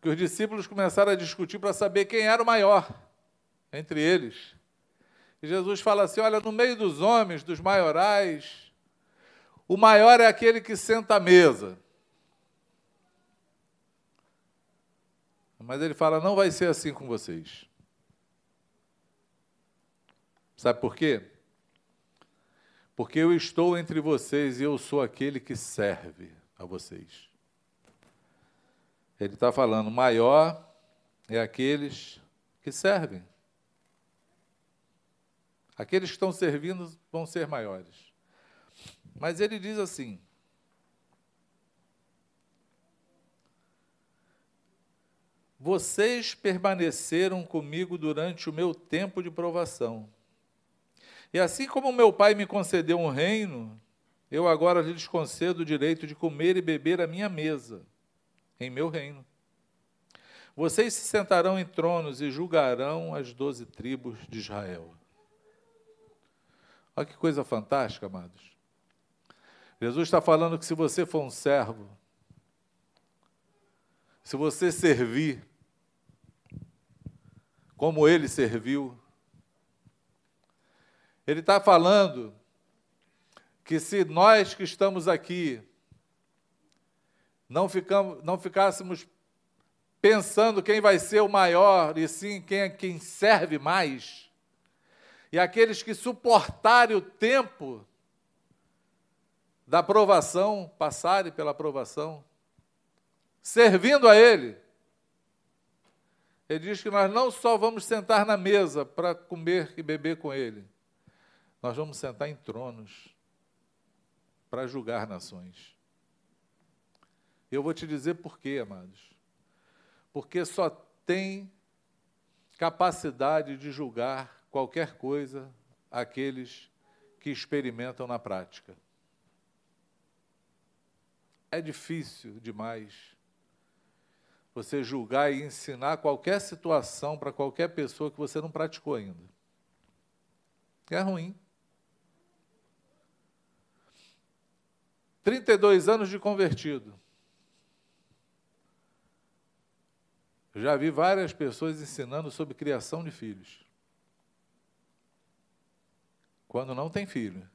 que os discípulos começaram a discutir para saber quem era o maior entre eles. E Jesus fala assim: olha, no meio dos homens, dos maiorais, o maior é aquele que senta à mesa. Mas ele fala: não vai ser assim com vocês. Sabe por quê? Porque eu estou entre vocês e eu sou aquele que serve a vocês. Ele está falando: maior é aqueles que servem. Aqueles que estão servindo vão ser maiores. Mas ele diz assim: Vocês permaneceram comigo durante o meu tempo de provação. E assim como meu pai me concedeu um reino, eu agora lhes concedo o direito de comer e beber à minha mesa, em meu reino. Vocês se sentarão em tronos e julgarão as doze tribos de Israel. Olha que coisa fantástica, amados. Jesus está falando que se você for um servo, se você servir, como ele serviu. Ele está falando que se nós que estamos aqui não, ficamos, não ficássemos pensando quem vai ser o maior, e sim quem é quem serve mais, e aqueles que suportarem o tempo da aprovação, passarem pela aprovação, servindo a Ele, ele diz que nós não só vamos sentar na mesa para comer e beber com Ele, nós vamos sentar em tronos para julgar nações. Eu vou te dizer por quê, amados. Porque só tem capacidade de julgar qualquer coisa aqueles que experimentam na prática. É difícil demais você julgar e ensinar qualquer situação para qualquer pessoa que você não praticou ainda. É ruim. 32 anos de convertido. Já vi várias pessoas ensinando sobre criação de filhos. Quando não tem filho.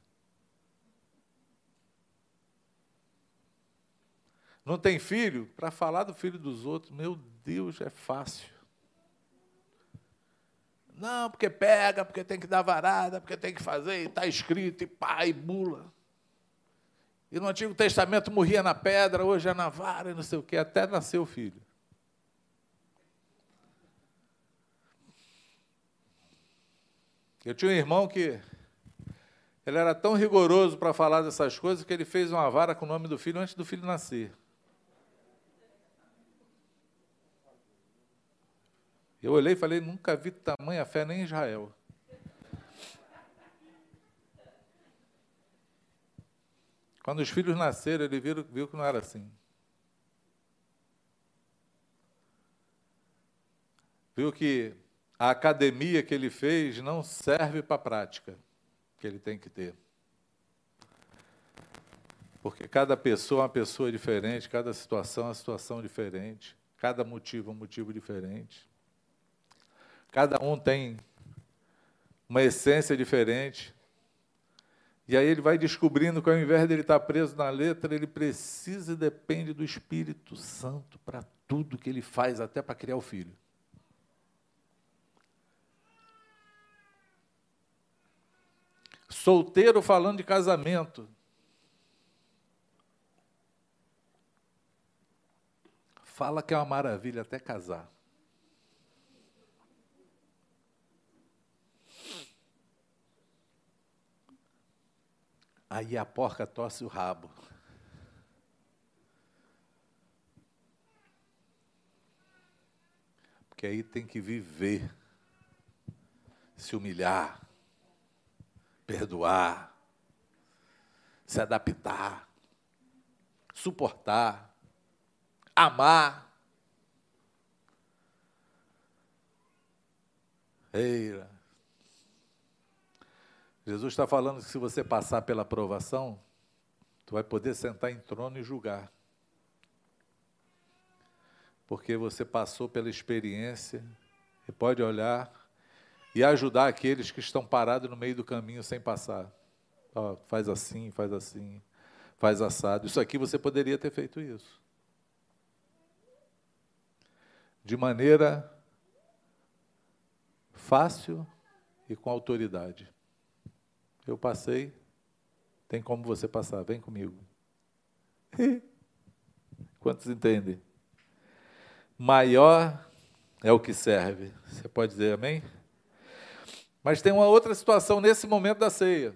Não tem filho, para falar do filho dos outros, meu Deus, é fácil. Não, porque pega, porque tem que dar varada, porque tem que fazer, e está escrito, e pá, e bula. E no Antigo Testamento morria na pedra, hoje é na vara, e não sei o quê, até nasceu o filho. Eu tinha um irmão que ele era tão rigoroso para falar dessas coisas que ele fez uma vara com o nome do filho antes do filho nascer. Eu olhei e falei, nunca vi tamanha fé nem em Israel. Quando os filhos nasceram, ele viu, viu que não era assim. Viu que a academia que ele fez não serve para a prática que ele tem que ter. Porque cada pessoa é uma pessoa diferente, cada situação é uma situação diferente, cada motivo é um motivo diferente. Cada um tem uma essência diferente. E aí ele vai descobrindo que ao invés dele estar preso na letra, ele precisa e depende do Espírito Santo para tudo que ele faz, até para criar o filho. Solteiro falando de casamento. Fala que é uma maravilha até casar. Aí a porca tosse o rabo. Porque aí tem que viver, se humilhar, perdoar, se adaptar, suportar, amar. Eira, Jesus está falando que se você passar pela provação, tu vai poder sentar em trono e julgar. Porque você passou pela experiência e pode olhar e ajudar aqueles que estão parados no meio do caminho sem passar. Ó, faz assim, faz assim, faz assado. Isso aqui você poderia ter feito isso. De maneira fácil e com autoridade. Eu passei, tem como você passar, vem comigo. <laughs> Quantos entendem? Maior é o que serve. Você pode dizer amém? Mas tem uma outra situação nesse momento da ceia.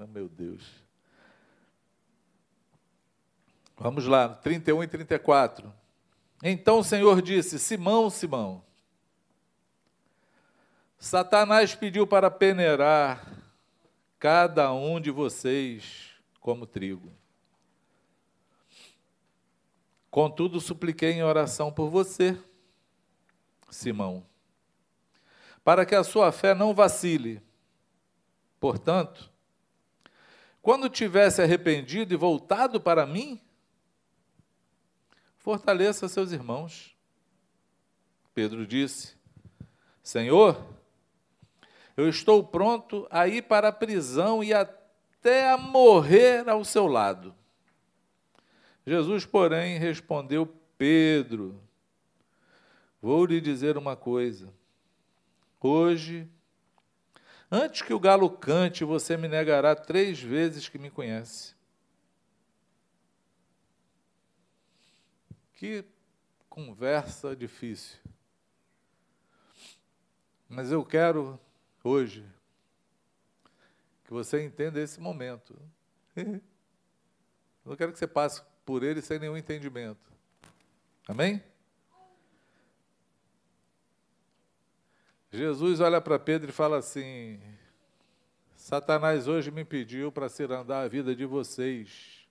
Oh, meu Deus. Vamos lá, 31 e 34. Então o Senhor disse: Simão, Simão, Satanás pediu para peneirar cada um de vocês como trigo. Contudo, supliquei em oração por você, Simão, para que a sua fé não vacile. Portanto, quando tivesse arrependido e voltado para mim, fortaleça seus irmãos. Pedro disse: Senhor, eu estou pronto a ir para a prisão e até a morrer ao seu lado. Jesus, porém, respondeu: Pedro, vou lhe dizer uma coisa. Hoje, antes que o galo cante, você me negará três vezes que me conhece. Que conversa difícil. Mas eu quero hoje. Que você entenda esse momento. <laughs> Eu não quero que você passe por ele sem nenhum entendimento. Amém? Jesus olha para Pedro e fala assim: Satanás hoje me pediu para cirandar a vida de vocês,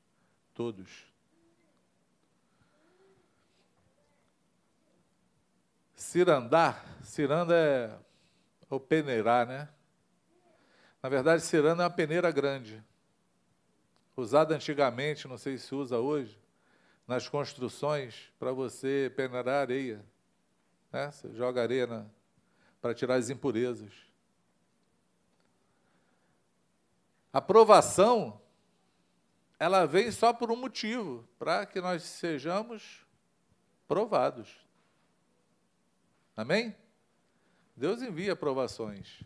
todos. Cirandar, ciranda é ou peneirar, né? Na verdade, ciranda é uma peneira grande. Usada antigamente, não sei se usa hoje, nas construções para você peneirar areia. Né? Você joga areia para tirar as impurezas. A provação, ela vem só por um motivo, para que nós sejamos provados. Amém? Deus envia provações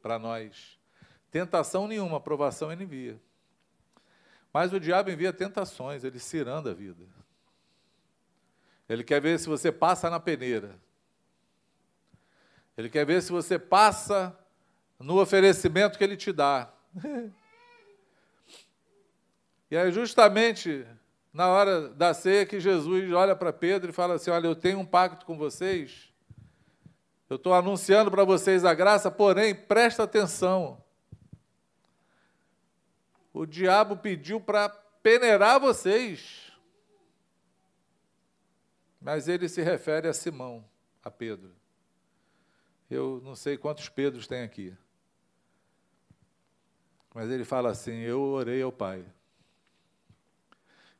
para nós. Tentação nenhuma, provação ele envia. Mas o diabo envia tentações, ele ciranda a vida. Ele quer ver se você passa na peneira. Ele quer ver se você passa no oferecimento que ele te dá. <laughs> e é justamente na hora da ceia que Jesus olha para Pedro e fala assim: Olha, eu tenho um pacto com vocês eu estou anunciando para vocês a graça, porém, presta atenção. O diabo pediu para peneirar vocês. Mas ele se refere a Simão, a Pedro. Eu não sei quantos Pedros tem aqui. Mas ele fala assim: Eu orei ao Pai.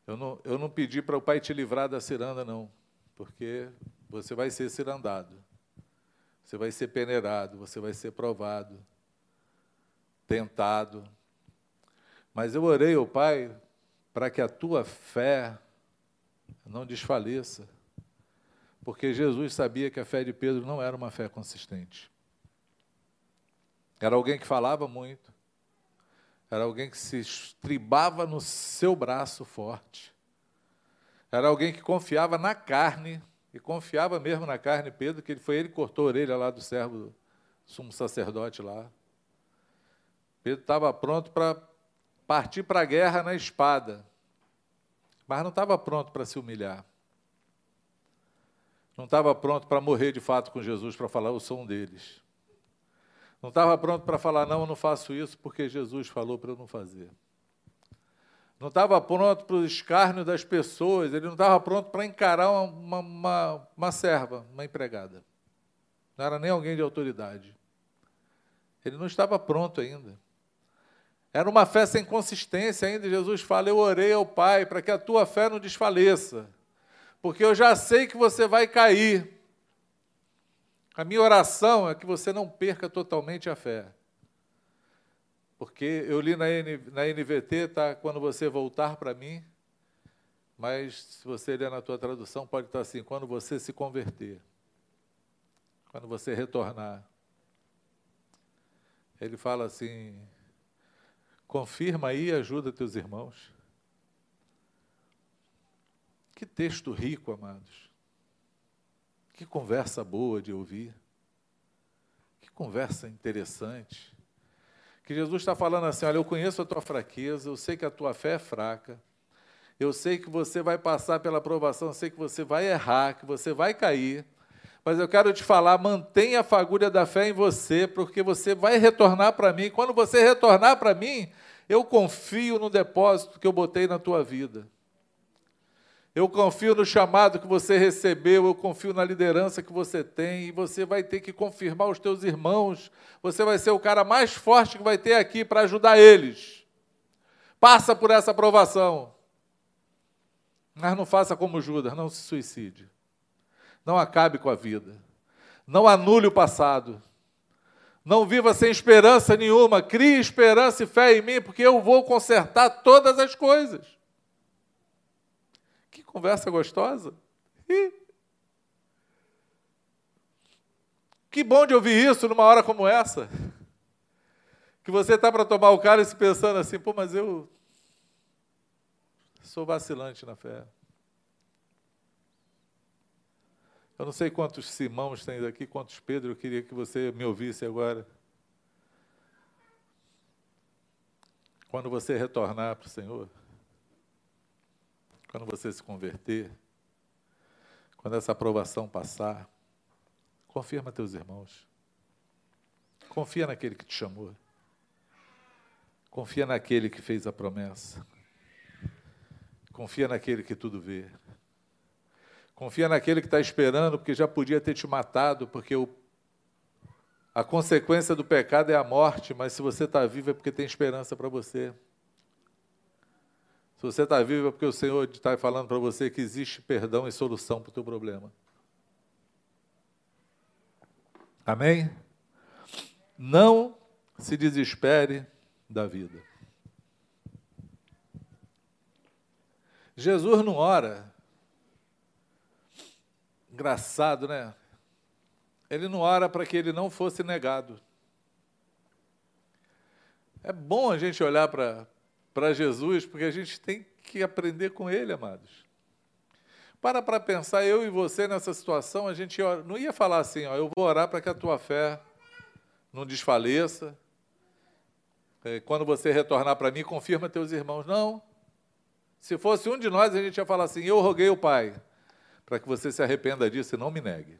Eu não, eu não pedi para o Pai te livrar da ciranda, não, porque você vai ser cirandado. Você vai ser peneirado, você vai ser provado, tentado. Mas eu orei ao Pai para que a tua fé não desfaleça. Porque Jesus sabia que a fé de Pedro não era uma fé consistente. Era alguém que falava muito. Era alguém que se estribava no seu braço forte. Era alguém que confiava na carne e confiava mesmo na carne, Pedro, que foi ele que cortou a orelha lá do servo sumo sacerdote lá. Pedro estava pronto para partir para a guerra na espada, mas não estava pronto para se humilhar. Não estava pronto para morrer de fato com Jesus, para falar, eu sou um deles. Não estava pronto para falar, não, eu não faço isso porque Jesus falou para eu não fazer não estava pronto para o escárnio das pessoas, ele não estava pronto para encarar uma, uma, uma serva, uma empregada. Não era nem alguém de autoridade. Ele não estava pronto ainda. Era uma fé sem consistência ainda. Jesus fala: Eu orei ao Pai para que a tua fé não desfaleça, porque eu já sei que você vai cair. A minha oração é que você não perca totalmente a fé. Porque eu li na, N, na NVT, tá? Quando você voltar para mim, mas se você ler na tua tradução, pode estar assim: quando você se converter, quando você retornar. Ele fala assim: confirma aí e ajuda teus irmãos. Que texto rico, amados. Que conversa boa de ouvir. Que conversa interessante. Que Jesus está falando assim: olha, eu conheço a tua fraqueza, eu sei que a tua fé é fraca, eu sei que você vai passar pela provação, eu sei que você vai errar, que você vai cair, mas eu quero te falar: mantenha a fagulha da fé em você, porque você vai retornar para mim. Quando você retornar para mim, eu confio no depósito que eu botei na tua vida. Eu confio no chamado que você recebeu, eu confio na liderança que você tem, e você vai ter que confirmar os teus irmãos. Você vai ser o cara mais forte que vai ter aqui para ajudar eles. Passa por essa aprovação. Mas não faça como Judas, não se suicide. Não acabe com a vida. Não anule o passado. Não viva sem esperança nenhuma. Crie esperança e fé em mim, porque eu vou consertar todas as coisas. Conversa gostosa. Que bom de ouvir isso numa hora como essa. Que você está para tomar o cálice pensando assim, pô, mas eu sou vacilante na fé. Eu não sei quantos Simãos tem aqui, quantos Pedro, eu queria que você me ouvisse agora. Quando você retornar para o Senhor, quando você se converter, quando essa aprovação passar, confirma teus irmãos. Confia naquele que te chamou. Confia naquele que fez a promessa. Confia naquele que tudo vê. Confia naquele que está esperando, porque já podia ter te matado, porque o, a consequência do pecado é a morte, mas se você está vivo é porque tem esperança para você. Você está vivo é porque o Senhor está falando para você que existe perdão e solução para o teu problema. Amém? Não se desespere da vida. Jesus não ora. Engraçado, né? Ele não ora para que ele não fosse negado. É bom a gente olhar para para Jesus, porque a gente tem que aprender com ele, amados. Para para pensar, eu e você nessa situação, a gente não ia falar assim, ó, eu vou orar para que a tua fé não desfaleça. É, quando você retornar para mim, confirma teus irmãos. Não. Se fosse um de nós, a gente ia falar assim, eu roguei o Pai, para que você se arrependa disso e não me negue.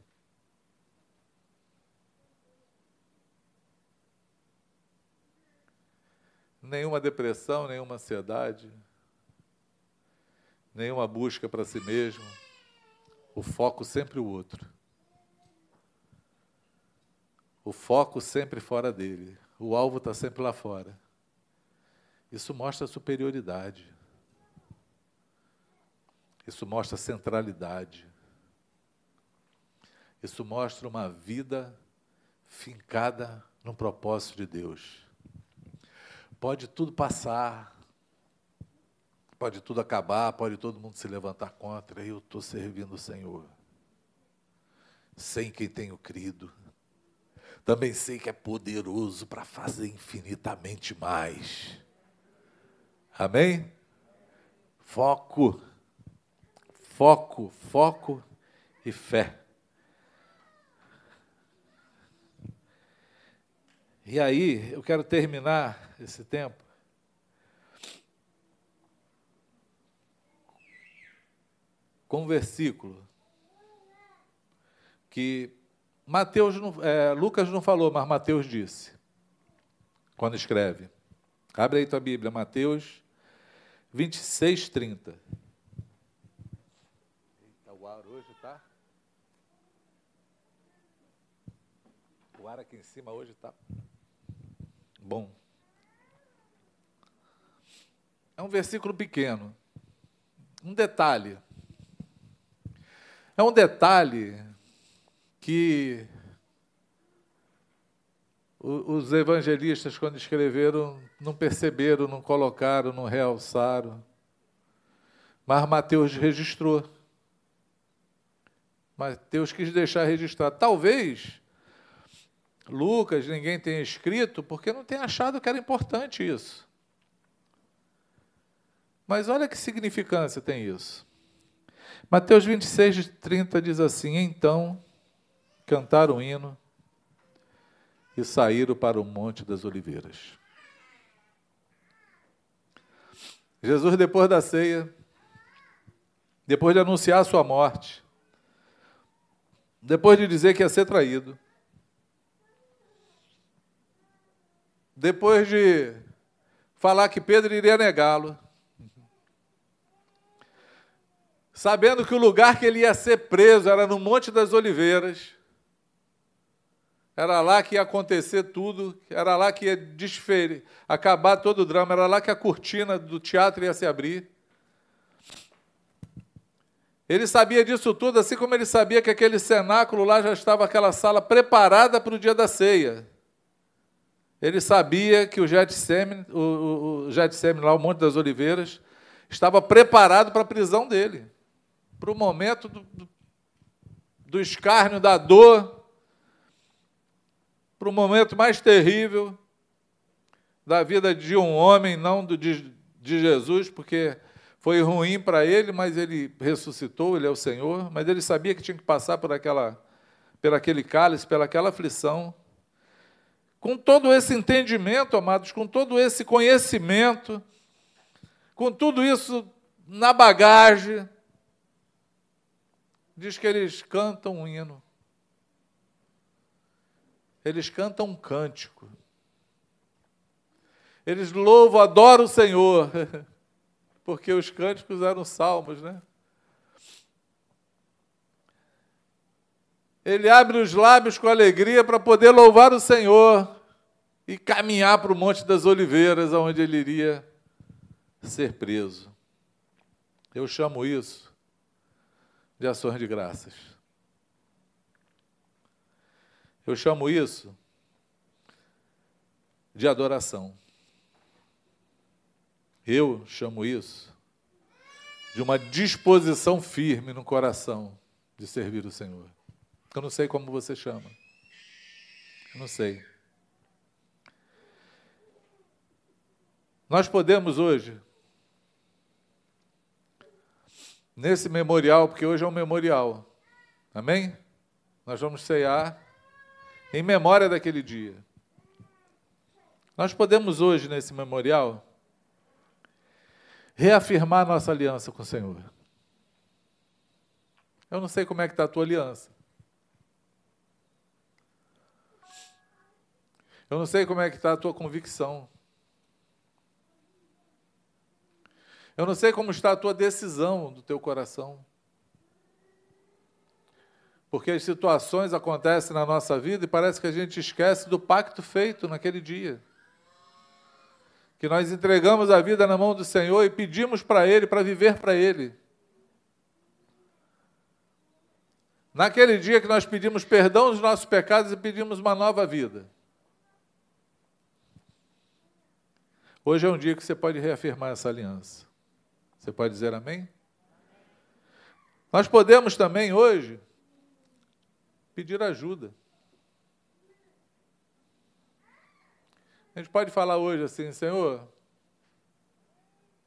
Nenhuma depressão, nenhuma ansiedade, nenhuma busca para si mesmo. O foco sempre o outro. O foco sempre fora dele. O alvo está sempre lá fora. Isso mostra superioridade. Isso mostra centralidade. Isso mostra uma vida fincada no propósito de Deus. Pode tudo passar, pode tudo acabar, pode todo mundo se levantar contra, eu estou servindo o Senhor. Sem quem tenho crido. Também sei que é poderoso para fazer infinitamente mais. Amém? Foco, foco, foco e fé. E aí, eu quero terminar esse tempo com um versículo que Mateus não, é, Lucas não falou, mas Mateus disse, quando escreve. Abre aí tua Bíblia, Mateus 26, 30. Eita, o ar hoje tá. O ar aqui em cima hoje tá bom. É um versículo pequeno. Um detalhe. É um detalhe que os evangelistas, quando escreveram, não perceberam, não colocaram, não realçaram. Mas Mateus registrou. Mateus quis deixar registrado. Talvez Lucas ninguém tenha escrito porque não tem achado que era importante isso. Mas olha que significância tem isso. Mateus 26, 30 diz assim: Então cantaram um hino e saíram para o Monte das Oliveiras. Jesus, depois da ceia, depois de anunciar a sua morte, depois de dizer que ia ser traído, depois de falar que Pedro iria negá-lo, sabendo que o lugar que ele ia ser preso era no Monte das Oliveiras, era lá que ia acontecer tudo, era lá que ia desferir, acabar todo o drama, era lá que a cortina do teatro ia se abrir. Ele sabia disso tudo, assim como ele sabia que aquele cenáculo lá já estava aquela sala preparada para o dia da ceia. Ele sabia que o Getsemane, o, o, o lá, o Monte das Oliveiras, estava preparado para a prisão dele, para o momento do, do, escárnio, da dor, para o momento mais terrível da vida de um homem, não do, de, de Jesus, porque foi ruim para ele, mas ele ressuscitou, ele é o Senhor, mas ele sabia que tinha que passar por aquela, por aquele cálice, pelaquela aflição. Com todo esse entendimento, amados, com todo esse conhecimento, com tudo isso na bagagem, diz que eles cantam um hino eles cantam um cântico. Eles louvam, adoram o Senhor, <laughs> porque os cânticos eram salmos, né? Ele abre os lábios com alegria para poder louvar o Senhor e caminhar para o Monte das Oliveiras, onde ele iria ser preso. Eu chamo isso de ações de graças. Eu chamo isso de adoração. Eu chamo isso de uma disposição firme no coração de servir o Senhor. Eu não sei como você chama. Eu não sei. Nós podemos hoje, nesse memorial, porque hoje é um memorial, amém? Nós vamos cear em memória daquele dia. Nós podemos hoje, nesse memorial, reafirmar nossa aliança com o Senhor. Eu não sei como é que está a tua aliança. Eu não sei como é que está a tua convicção. Eu não sei como está a tua decisão do teu coração. Porque as situações acontecem na nossa vida e parece que a gente esquece do pacto feito naquele dia. Que nós entregamos a vida na mão do Senhor e pedimos para Ele, para viver para Ele. Naquele dia que nós pedimos perdão dos nossos pecados e pedimos uma nova vida. Hoje é um dia que você pode reafirmar essa aliança. Você pode dizer amém? Nós podemos também hoje pedir ajuda. A gente pode falar hoje assim, Senhor,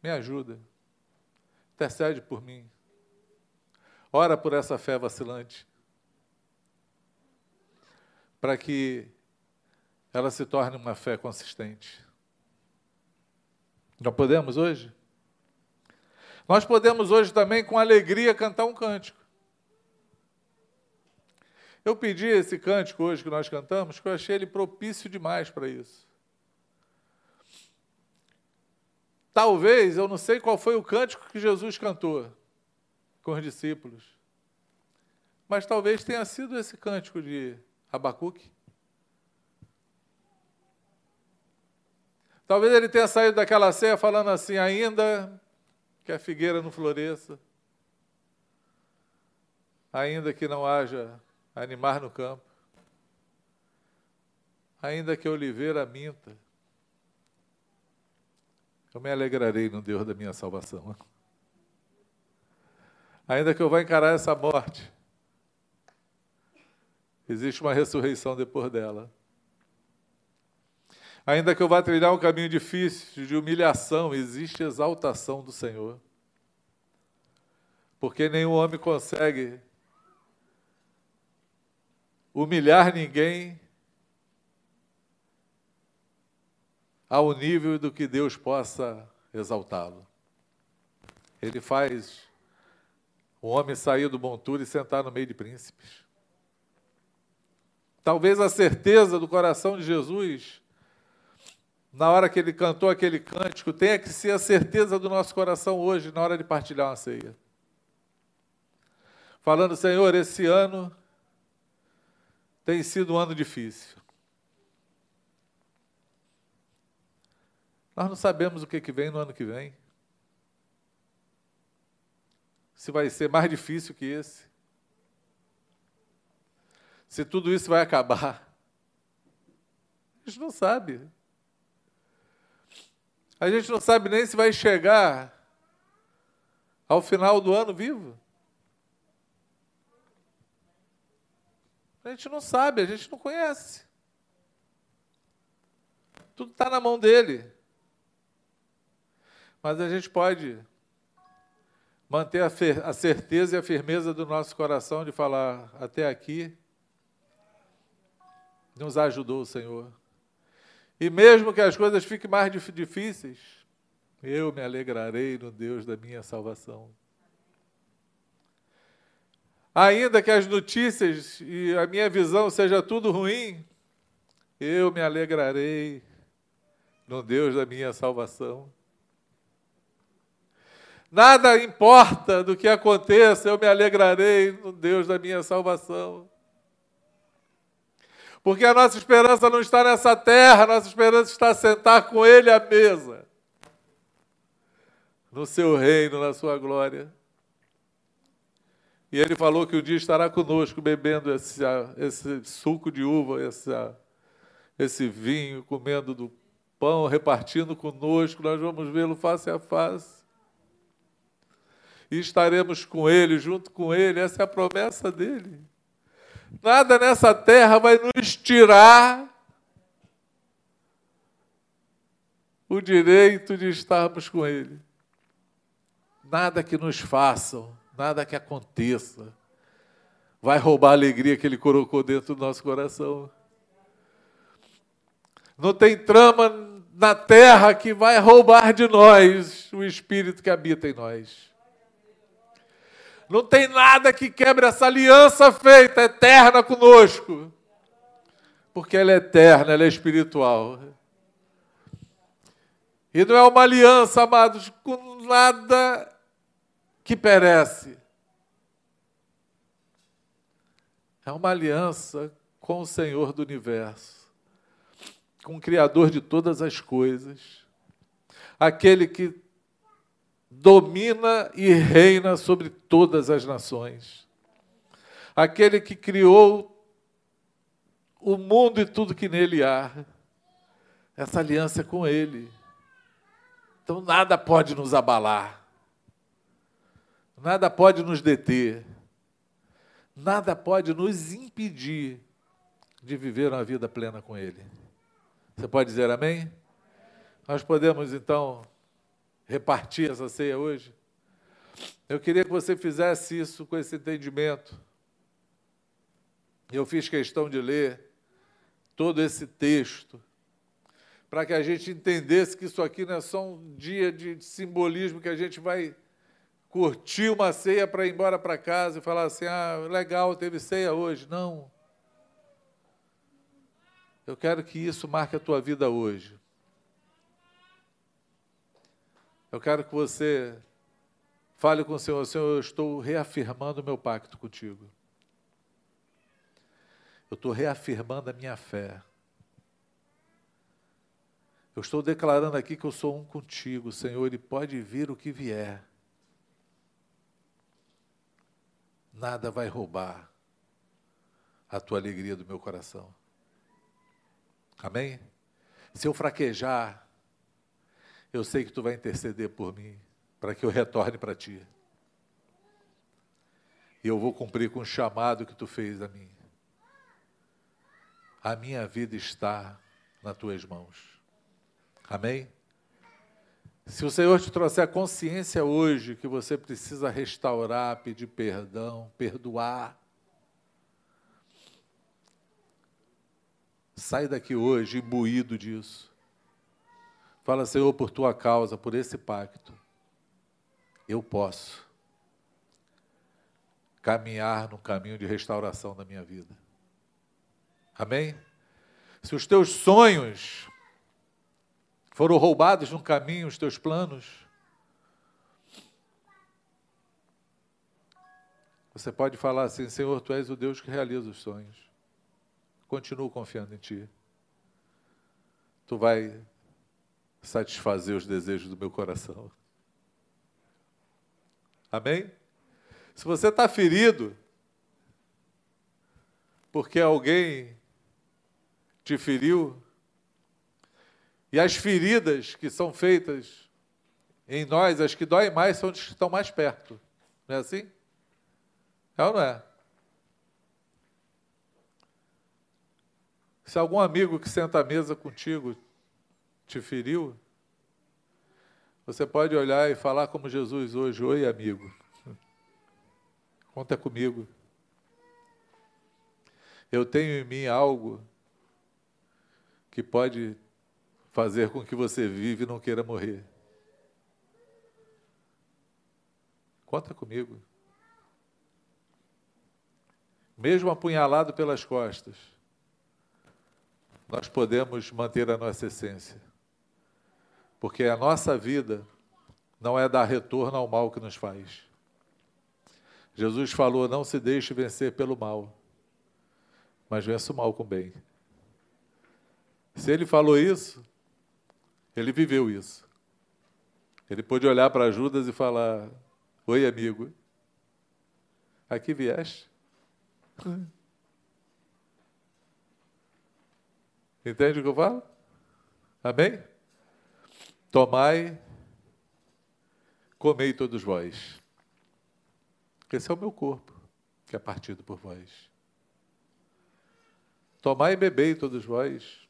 me ajuda, intercede por mim, ora por essa fé vacilante, para que ela se torne uma fé consistente. Nós podemos hoje? Nós podemos hoje também, com alegria, cantar um cântico. Eu pedi esse cântico hoje que nós cantamos, que eu achei ele propício demais para isso. Talvez, eu não sei qual foi o cântico que Jesus cantou com os discípulos, mas talvez tenha sido esse cântico de Abacuque. Talvez ele tenha saído daquela ceia falando assim: ainda que a figueira não floresça, ainda que não haja animar no campo, ainda que a oliveira minta, eu me alegrarei no Deus da minha salvação. Ainda que eu vá encarar essa morte, existe uma ressurreição depois dela. Ainda que eu vá trilhar um caminho difícil, de humilhação, existe exaltação do Senhor. Porque nenhum homem consegue humilhar ninguém ao nível do que Deus possa exaltá-lo. Ele faz o homem sair do monturo e sentar no meio de príncipes. Talvez a certeza do coração de Jesus na hora que ele cantou aquele cântico, tenha que ser a certeza do nosso coração hoje, na hora de partilhar uma ceia. Falando, Senhor, esse ano tem sido um ano difícil. Nós não sabemos o que, que vem no ano que vem. Se vai ser mais difícil que esse. Se tudo isso vai acabar. A gente não sabe. A gente não sabe nem se vai chegar ao final do ano vivo. A gente não sabe, a gente não conhece. Tudo está na mão dele. Mas a gente pode manter a, a, certeza e a firmeza do nosso coração de falar: até aqui nos ajudou o Senhor. E mesmo que as coisas fiquem mais difíceis, eu me alegrarei no Deus da minha salvação. Ainda que as notícias e a minha visão seja tudo ruim, eu me alegrarei no Deus da minha salvação. Nada importa do que aconteça, eu me alegrarei no Deus da minha salvação. Porque a nossa esperança não está nessa terra, a nossa esperança está sentar com Ele à mesa, no seu reino, na sua glória. E Ele falou que o dia estará conosco, bebendo esse, esse suco de uva, esse vinho, comendo do pão, repartindo conosco, nós vamos vê-lo face a face. E estaremos com Ele, junto com Ele, essa é a promessa dele. Nada nessa terra vai nos tirar o direito de estarmos com Ele. Nada que nos façam, nada que aconteça, vai roubar a alegria que Ele colocou dentro do nosso coração. Não tem trama na terra que vai roubar de nós o Espírito que habita em nós. Não tem nada que quebre essa aliança feita eterna conosco. Porque ela é eterna, ela é espiritual. E não é uma aliança, amados, com nada que perece. É uma aliança com o Senhor do universo, com o Criador de todas as coisas, aquele que domina e reina sobre todas as nações. Aquele que criou o mundo e tudo que nele há. Essa aliança é com Ele. Então nada pode nos abalar, nada pode nos deter, nada pode nos impedir de viver uma vida plena com Ele. Você pode dizer amém? Nós podemos então repartir essa ceia hoje. Eu queria que você fizesse isso com esse entendimento. Eu fiz questão de ler todo esse texto, para que a gente entendesse que isso aqui não é só um dia de simbolismo que a gente vai curtir uma ceia para ir embora para casa e falar assim: ah, legal, teve ceia hoje. Não. Eu quero que isso marque a tua vida hoje. Eu quero que você fale com o Senhor, Senhor, eu estou reafirmando o meu pacto contigo. Eu estou reafirmando a minha fé. Eu estou declarando aqui que eu sou um contigo, Senhor, e pode vir o que vier. Nada vai roubar a tua alegria do meu coração. Amém? Se eu fraquejar, eu sei que tu vai interceder por mim, para que eu retorne para ti. E eu vou cumprir com o chamado que tu fez a mim. A minha vida está nas tuas mãos. Amém? Se o Senhor te trouxer a consciência hoje que você precisa restaurar, pedir perdão, perdoar, sai daqui hoje imbuído disso. Fala, Senhor, por tua causa, por esse pacto, eu posso caminhar no caminho de restauração da minha vida. Amém? Se os teus sonhos foram roubados no caminho os teus planos? Você pode falar assim: Senhor, tu és o Deus que realiza os sonhos. Continuo confiando em ti. Tu vai satisfazer os desejos do meu coração. Amém? Se você está ferido, porque alguém te feriu, e as feridas que são feitas em nós, as que doem mais, são as que estão mais perto. Não é assim? É ou não é? Se algum amigo que senta à mesa contigo te feriu, você pode olhar e falar como Jesus hoje: Oi, amigo. Conta comigo. Eu tenho em mim algo que pode fazer com que você vive e não queira morrer. Conta comigo. Mesmo apunhalado pelas costas, nós podemos manter a nossa essência. Porque a nossa vida não é dar retorno ao mal que nos faz. Jesus falou: não se deixe vencer pelo mal, mas vença o mal com o bem. Se ele falou isso, ele viveu isso. Ele pôde olhar para Judas e falar: Oi, amigo, aqui vieste? Entende o que eu falo? Amém? Tomai, comei todos vós. Esse é o meu corpo, que é partido por vós. Tomai e bebei todos vós.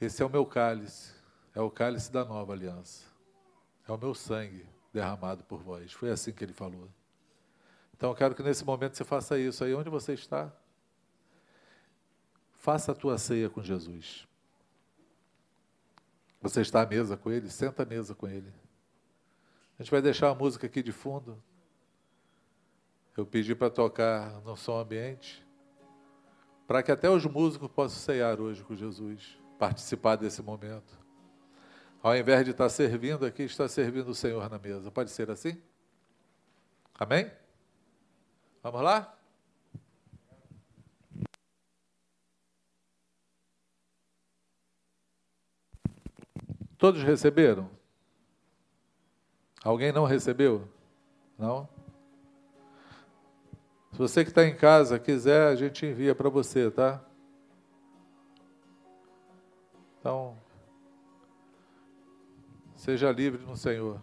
Esse é o meu cálice, é o cálice da nova aliança. É o meu sangue derramado por vós. Foi assim que ele falou. Então eu quero que nesse momento você faça isso aí onde você está. Faça a tua ceia com Jesus. Você está à mesa com ele? Senta à mesa com ele. A gente vai deixar a música aqui de fundo. Eu pedi para tocar no som ambiente, para que até os músicos possam ceiar hoje com Jesus participar desse momento. Ao invés de estar servindo aqui, está servindo o Senhor na mesa. Pode ser assim? Amém? Vamos lá? Todos receberam? Alguém não recebeu? Não? Se você que está em casa quiser, a gente envia para você, tá? Então, seja livre no Senhor.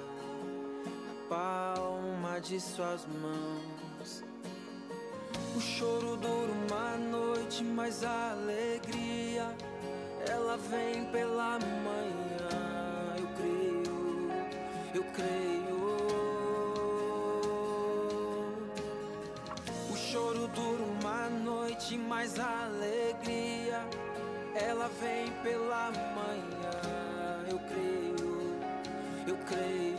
palma de suas mãos. O choro dura uma noite, mas a alegria ela vem pela manhã. Eu creio, eu creio. O choro dura uma noite, mas a alegria ela vem pela manhã. Eu creio, eu creio.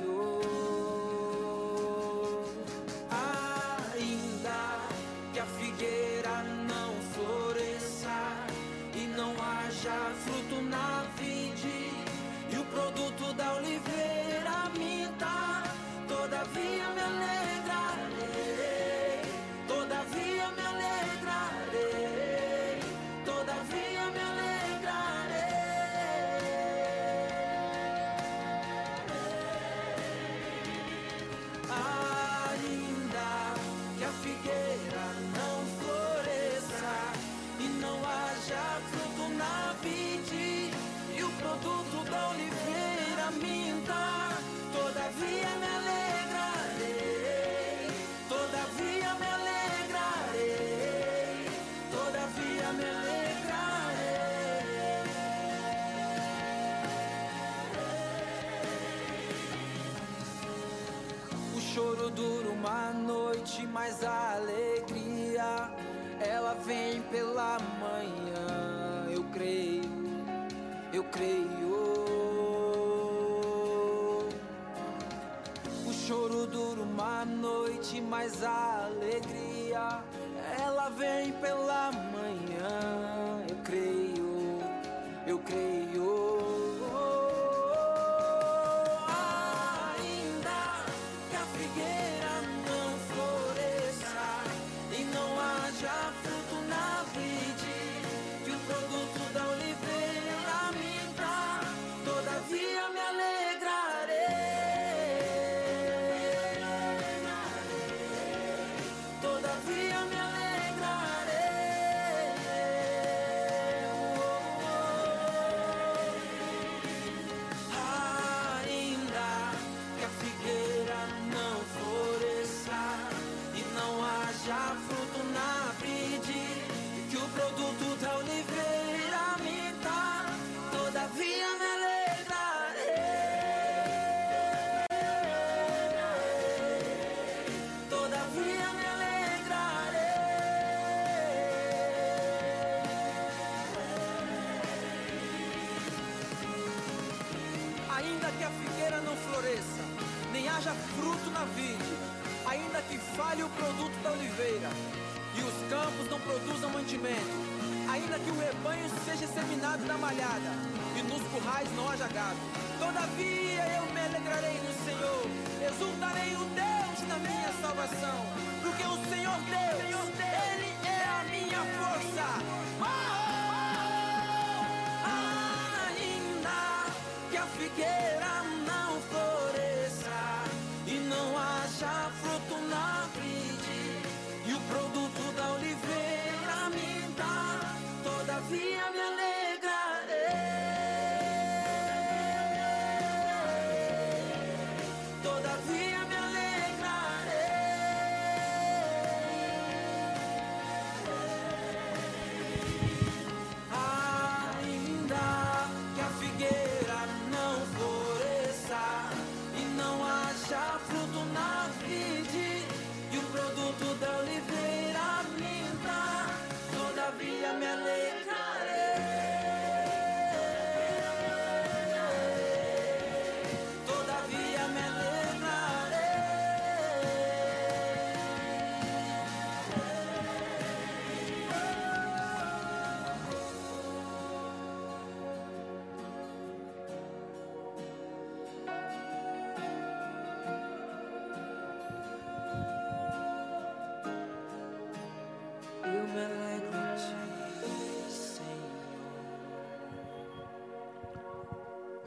noite, mas a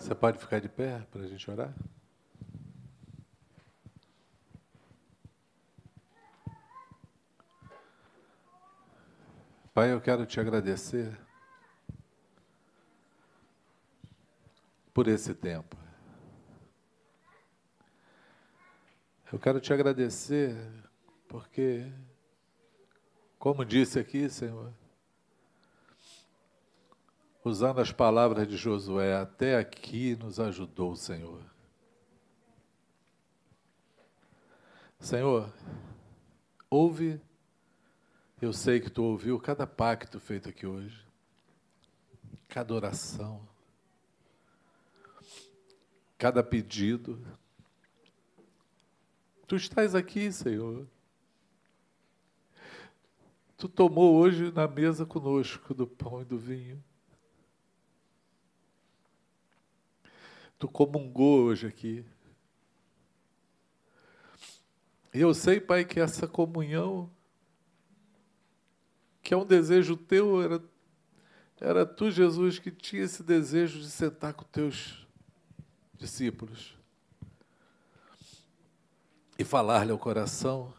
Você pode ficar de pé para a gente orar? Pai, eu quero te agradecer por esse tempo. Eu quero te agradecer porque, como disse aqui, Senhor, usando as palavras de Josué, até aqui nos ajudou o Senhor. Senhor, ouve, eu sei que tu ouviu cada pacto feito aqui hoje, cada oração, cada pedido. Tu estás aqui, Senhor. Tu tomou hoje na mesa conosco do pão e do vinho. Tu comungou hoje aqui. E eu sei, Pai, que essa comunhão, que é um desejo teu, era, era tu, Jesus, que tinha esse desejo de sentar com teus discípulos e falar-lhe ao coração.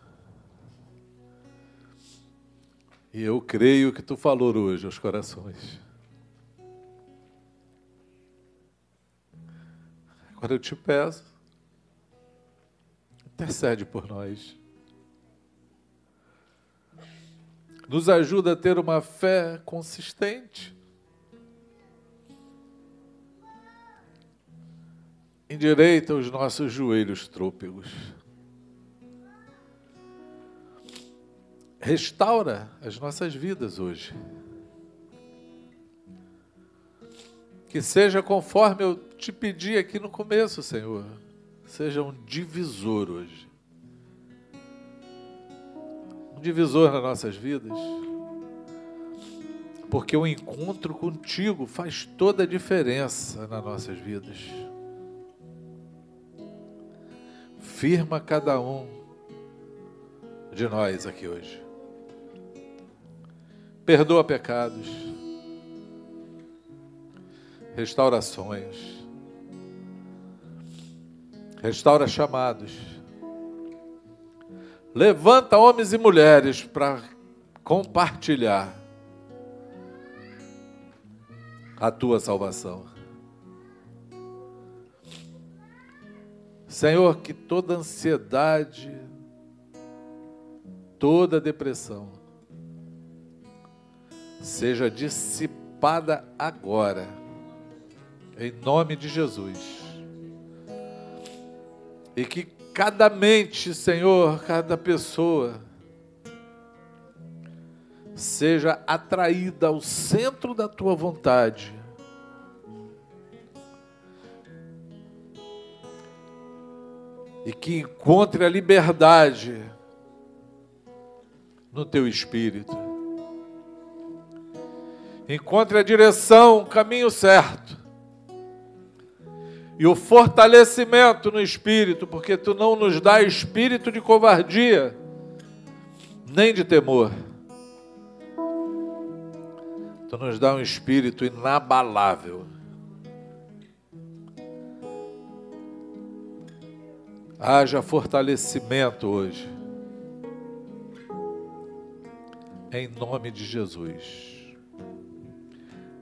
E eu creio que tu falou hoje aos corações. Agora eu te peço Intercede por nós. Nos ajuda a ter uma fé consistente. Endireita os nossos joelhos trôpegos. Restaura as nossas vidas hoje. Que seja conforme eu te pedi aqui no começo, Senhor seja um divisor hoje. Um divisor nas nossas vidas. Porque o encontro contigo faz toda a diferença nas nossas vidas. Firma cada um de nós aqui hoje. Perdoa pecados. Restaurações restaura chamados, levanta homens e mulheres para compartilhar a tua salvação. Senhor, que toda ansiedade, toda depressão seja dissipada agora, em nome de Jesus. E que cada mente, Senhor, cada pessoa, seja atraída ao centro da tua vontade. E que encontre a liberdade no teu espírito. Encontre a direção, o caminho certo e o fortalecimento no espírito, porque tu não nos dá espírito de covardia, nem de temor. Tu nos dá um espírito inabalável. Haja fortalecimento hoje. Em nome de Jesus.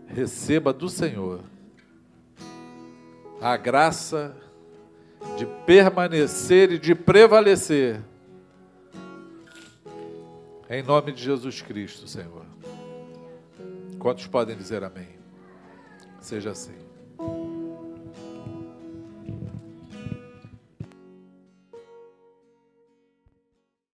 Receba do Senhor a graça de permanecer e de prevalecer. Em nome de Jesus Cristo, Senhor. Quantos podem dizer amém? Seja assim.